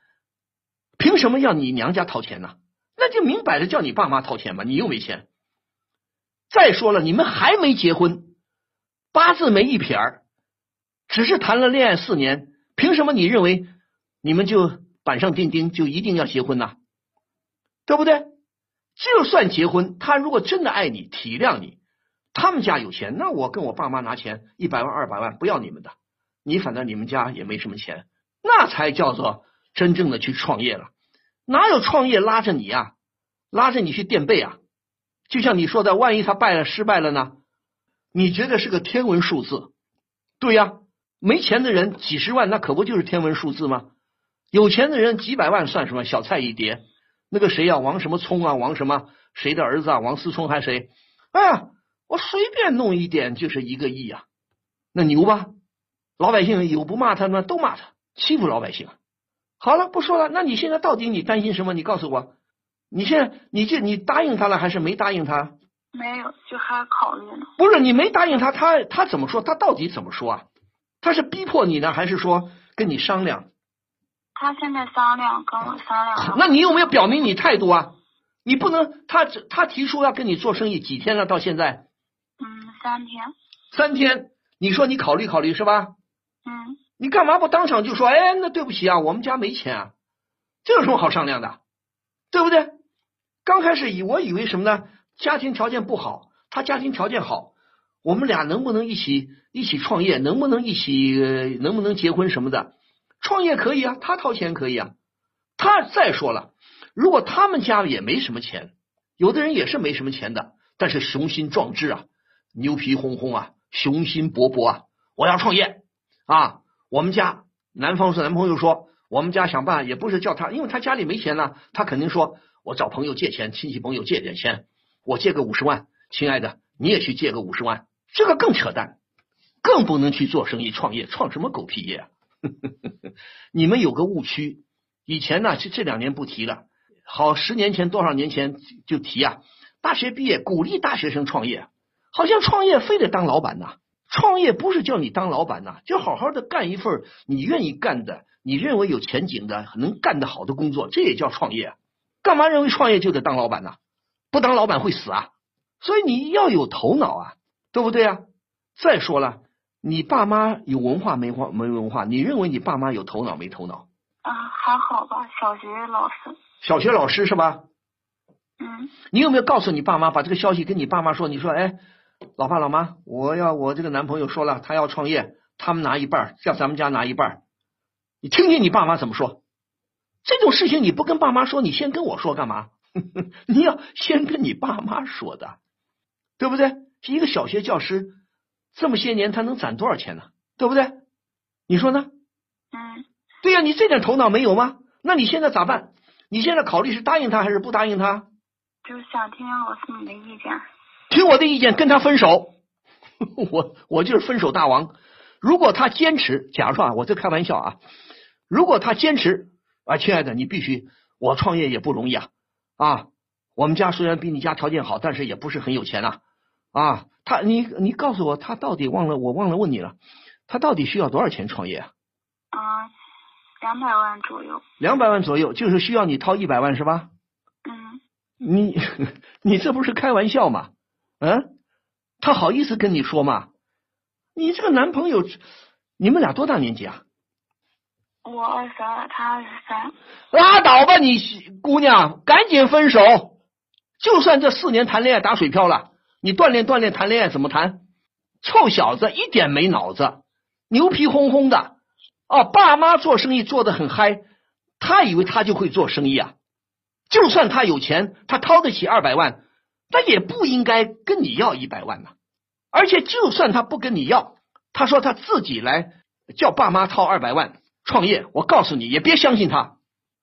凭什么要你娘家掏钱呢？那就明摆着叫你爸妈掏钱嘛，你又没钱。再说了，你们还没结婚，八字没一撇儿，只是谈了恋爱四年，凭什么你认为你们就板上钉钉，就一定要结婚呢？对不对？就算结婚，他如果真的爱你、体谅你，他们家有钱，那我跟我爸妈拿钱一百万、二百万不要你们的，你反正你们家也没什么钱。那才叫做真正的去创业了，哪有创业拉着你呀？拉着你去垫背啊？就像你说的，万一他败了、失败了呢？你觉得是个天文数字？对呀，没钱的人几十万，那可不就是天文数字吗？有钱的人几百万算什么？小菜一碟。那个谁呀，王什么聪啊，王什么谁的儿子啊？王思聪还是谁？哎呀，我随便弄一点就是一个亿呀，那牛吧？老百姓有不骂他吗？都骂他。欺负老百姓，好了，不说了。那你现在到底你担心什么？你告诉我，你现在你这你答应他了还是没答应他？没有，就还考虑呢。不是你没答应他，他他怎么说？他到底怎么说啊？他是逼迫你呢，还是说跟你商量？他现在商量，跟我商量。那你有没有表明你态度啊？你不能，他他提出要跟你做生意几天了？到现在？嗯，三天。三天，你说你考虑考虑是吧？嗯。你干嘛不当场就说？哎，那对不起啊，我们家没钱啊，这有什么好商量的？对不对？刚开始以我以为什么呢？家庭条件不好，他家庭条件好，我们俩能不能一起一起创业？能不能一起？能不能结婚什么的？创业可以啊，他掏钱可以啊。他再说了，如果他们家也没什么钱，有的人也是没什么钱的，但是雄心壮志啊，牛皮哄哄啊，雄心勃勃啊，我要创业啊！我们家男方是男朋友说，我们家想办法，也不是叫他，因为他家里没钱呢，他肯定说我找朋友借钱，亲戚朋友借点钱，我借个五十万，亲爱的你也去借个五十万，这个更扯淡，更不能去做生意创业，创什么狗屁业啊！你们有个误区。以前呢，这这两年不提了。好，十年前多少年前就提啊？大学毕业鼓励大学生创业，好像创业非得当老板呐？创业不是叫你当老板呐，就好好的干一份你愿意干的、你认为有前景的、能干得好的工作，这也叫创业。干嘛认为创业就得当老板呢？不当老板会死啊！所以你要有头脑啊，对不对啊？再说了，你爸妈有文化没文没文化？你认为你爸妈有头脑没头脑？啊，还好吧，小学老师。小学老师是吧？嗯。你有没有告诉你爸妈，把这个消息跟你爸妈说？你说，哎，老爸老妈，我要我这个男朋友说了，他要创业，他们拿一半，叫咱们家拿一半。你听听你爸妈怎么说？这种事情你不跟爸妈说，你先跟我说干嘛？你要先跟你爸妈说的，对不对？一个小学教师这么些年，他能攒多少钱呢？对不对？你说呢？嗯。对呀，你这点头脑没有吗？那你现在咋办？你现在考虑是答应他还是不答应他？就是想听听老师你的意见。听我的意见，跟他分手。我我就是分手大王。如果他坚持，假如说啊，我这开玩笑啊，如果他坚持啊，亲爱的，你必须，我创业也不容易啊啊！我们家虽然比你家条件好，但是也不是很有钱呐啊。他，你你告诉我，他到底忘了我忘了问你了，他到底需要多少钱创业啊？啊。两百万左右，两百万左右就是需要你掏一百万是吧？嗯，你 你这不是开玩笑吗？嗯，他好意思跟你说吗？你这个男朋友，你们俩多大年纪啊？我二十二，他二十三。拉倒吧，你姑娘，赶紧分手！就算这四年谈恋爱打水漂了，你锻炼锻炼谈恋爱怎么谈？臭小子，一点没脑子，牛皮哄哄的。哦，爸妈做生意做的很嗨，他以为他就会做生意啊？就算他有钱，他掏得起二百万，他也不应该跟你要一百万呢。而且，就算他不跟你要，他说他自己来叫爸妈掏二百万创业，我告诉你，也别相信他。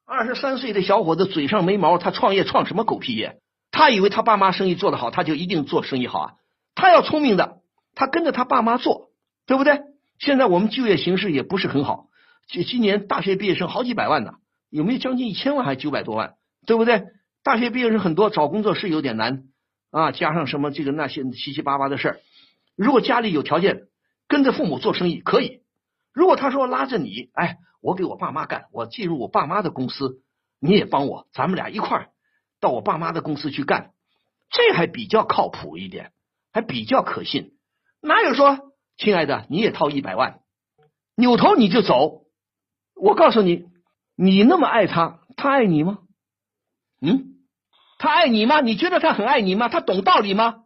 二十三岁的小伙子嘴上没毛，他创业创什么狗屁业？他以为他爸妈生意做得好，他就一定做生意好啊？他要聪明的，他跟着他爸妈做，对不对？现在我们就业形势也不是很好，今今年大学毕业生好几百万呢，有没有将近一千万还九百多万，对不对？大学毕业生很多，找工作是有点难啊，加上什么这个那些七七八八的事儿。如果家里有条件，跟着父母做生意可以。如果他说拉着你，哎，我给我爸妈干，我进入我爸妈的公司，你也帮我，咱们俩一块儿到我爸妈的公司去干，这还比较靠谱一点，还比较可信。哪有说？亲爱的，你也掏一百万，扭头你就走。我告诉你，你那么爱他，他爱你吗？嗯，他爱你吗？你觉得他很爱你吗？他懂道理吗？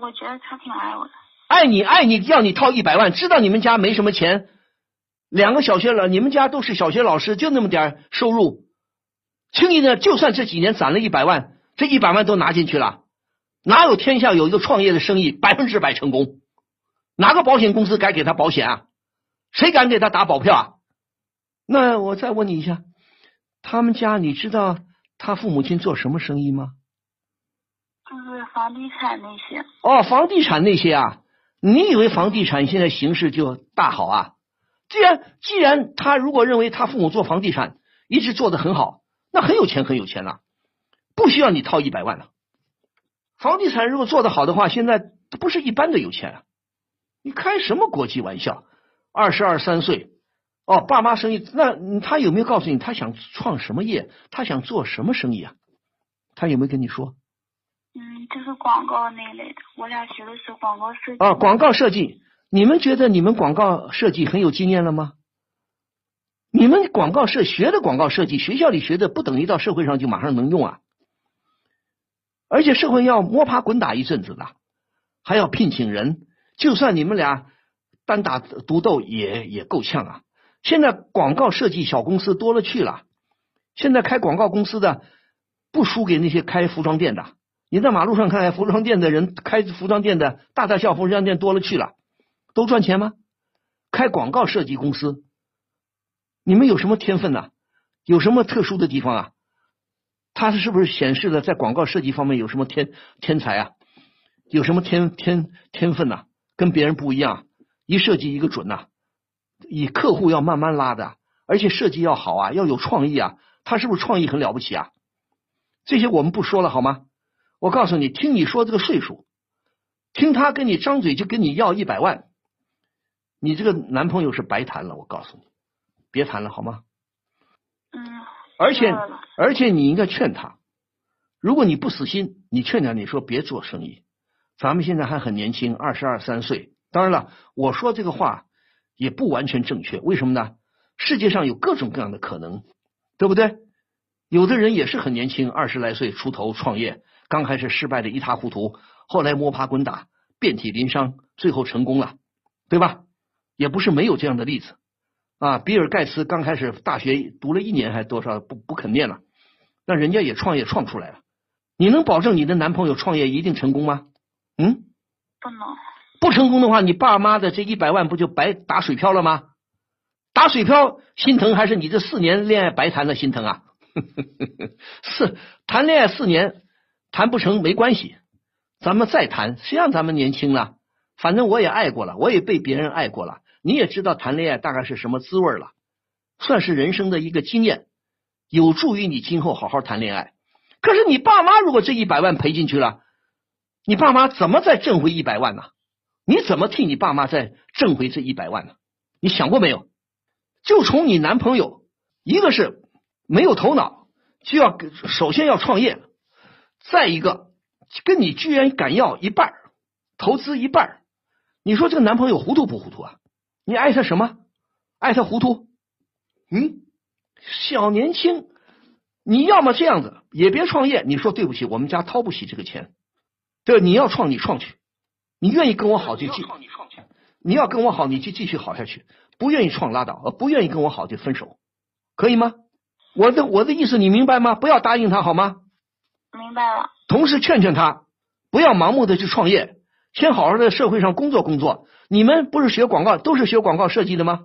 我觉得他挺爱我的。爱你，爱你，要你掏一百万，知道你们家没什么钱，两个小学了，你们家都是小学老师，就那么点收入，轻易的，就算这几年攒了一百万，这一百万都拿进去了，哪有天下有一个创业的生意百分之百成功？哪个保险公司敢给他保险啊？谁敢给他打保票啊？那我再问你一下，他们家你知道他父母亲做什么生意吗？就是房地产那些。哦，房地产那些啊？你以为房地产现在形势就大好啊？既然既然他如果认为他父母做房地产一直做的很好，那很有钱很有钱了，不需要你掏一百万了。房地产如果做的好的话，现在不是一般的有钱啊。你开什么国际玩笑？二十二三岁哦，爸妈生意那他有没有告诉你他想创什么业？他想做什么生意啊？他有没有跟你说？嗯，就是广告那一类的。我俩学的是广告设计。啊，广告设计，你们觉得你们广告设计很有经验了吗？你们广告设学的广告设计，学校里学的不等于到社会上就马上能用啊。而且社会要摸爬滚打一阵子的，还要聘请人。就算你们俩单打独斗，也也够呛啊。现在广告设计小公司多了去了，现在开广告公司的不输给那些开服装店的。你在马路上看服装店的人，开服装店的大大小服装店多了去了，都赚钱吗？开广告设计公司，你们有什么天分呢？有什么特殊的地方啊？他是不是显示了在广告设计方面有什么天天才啊？有什么天天天分呐？跟别人不一样，一设计一个准呐！以客户要慢慢拉的，而且设计要好啊，要有创意啊！他是不是创意很了不起啊？这些我们不说了好吗？我告诉你，听你说这个岁数，听他跟你张嘴就跟你要一百万，你这个男朋友是白谈了。我告诉你，别谈了好吗？嗯。而且而且你应该劝他，如果你不死心，你劝他，你说别做生意。咱们现在还很年轻，二十二三岁。当然了，我说这个话也不完全正确。为什么呢？世界上有各种各样的可能，对不对？有的人也是很年轻，二十来岁出头创业，刚开始失败的一塌糊涂，后来摸爬滚打，遍体鳞伤，最后成功了，对吧？也不是没有这样的例子。啊，比尔盖茨刚开始大学读了一年还多少不不肯念了，那人家也创业创出来了。你能保证你的男朋友创业一定成功吗？嗯，不能。不成功的话，你爸妈的这一百万不就白打水漂了吗？打水漂心疼还是你这四年恋爱白谈了心疼啊？是谈恋爱四年谈不成没关系，咱们再谈。谁让咱们年轻了？反正我也爱过了，我也被别人爱过了。你也知道谈恋爱大概是什么滋味了，算是人生的一个经验，有助于你今后好好谈恋爱。可是你爸妈如果这一百万赔进去了，你爸妈怎么再挣回一百万呢？你怎么替你爸妈再挣回这一百万呢？你想过没有？就从你男朋友，一个是没有头脑，就要首先要创业，再一个跟你居然敢要一半投资一半你说这个男朋友糊涂不糊涂啊？你爱他什么？爱他糊涂？嗯，小年轻，你要么这样子，也别创业。你说对不起，我们家掏不起这个钱。对，你要创你创去，你愿意跟我好就继，你要跟我好你就继续好下去，不愿意创拉倒，不愿意跟我好就分手，可以吗？我的我的意思你明白吗？不要答应他好吗？明白了。同时劝劝他，不要盲目的去创业。先好好在社会上工作工作。你们不是学广告，都是学广告设计的吗？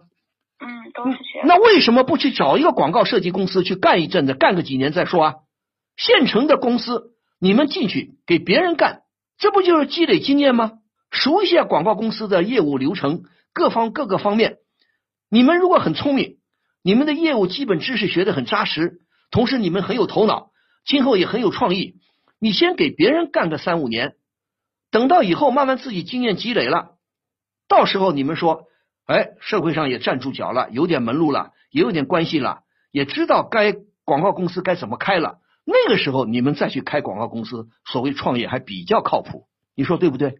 嗯，都是学。那为什么不去找一个广告设计公司去干一阵子，干个几年再说啊？现成的公司，你们进去给别人干，这不就是积累经验吗？熟悉下广告公司的业务流程，各方各个方面。你们如果很聪明，你们的业务基本知识学的很扎实，同时你们很有头脑，今后也很有创意。你先给别人干个三五年。等到以后慢慢自己经验积累了，到时候你们说，哎，社会上也站住脚了，有点门路了，也有点关系了，也知道该广告公司该怎么开了。那个时候你们再去开广告公司，所谓创业还比较靠谱。你说对不对？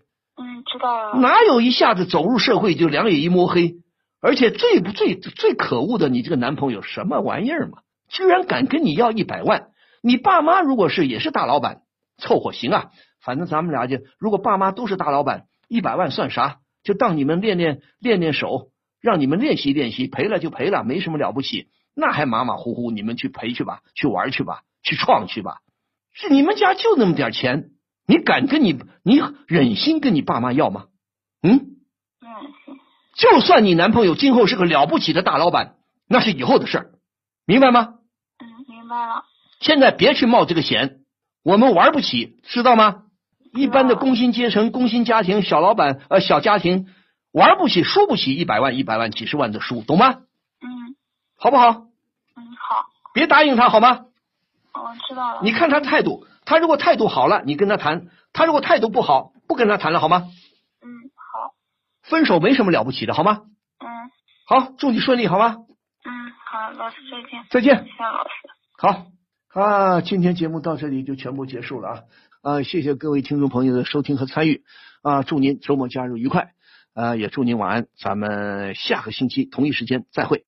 知道啊。哪有一下子走入社会就两眼一摸黑？而且最不最最可恶的，你这个男朋友什么玩意儿嘛？居然敢跟你要一百万！你爸妈如果是也是大老板，凑合行啊。反正咱们俩就，如果爸妈都是大老板，一百万算啥？就当你们练练练练手，让你们练习练习，赔了就赔了，没什么了不起。那还马马虎虎，你们去赔去吧，去玩去吧，去创去吧。是你们家就那么点钱，你敢跟你你忍心跟你爸妈要吗？嗯？嗯。就算你男朋友今后是个了不起的大老板，那是以后的事儿，明白吗？嗯，明白了。现在别去冒这个险，我们玩不起，知道吗？一般的工薪阶层、工薪家庭、小老板呃小家庭玩不起、输不起一百万、一百万、几十万的输，懂吗？嗯，好不好？嗯，好。别答应他好吗？我知道了。你看他态度，他如果态度好了，你跟他谈；他如果态度不好，不跟他谈了，好吗？嗯，好。分手没什么了不起的，好吗？嗯。好，祝你顺利，好吗？嗯，好，老师再见。再见。谢谢老师。好啊，今天节目到这里就全部结束了啊。啊，谢谢各位听众朋友的收听和参与啊！祝您周末假日愉快。啊，也祝您晚安，咱们下个星期同一时间再会。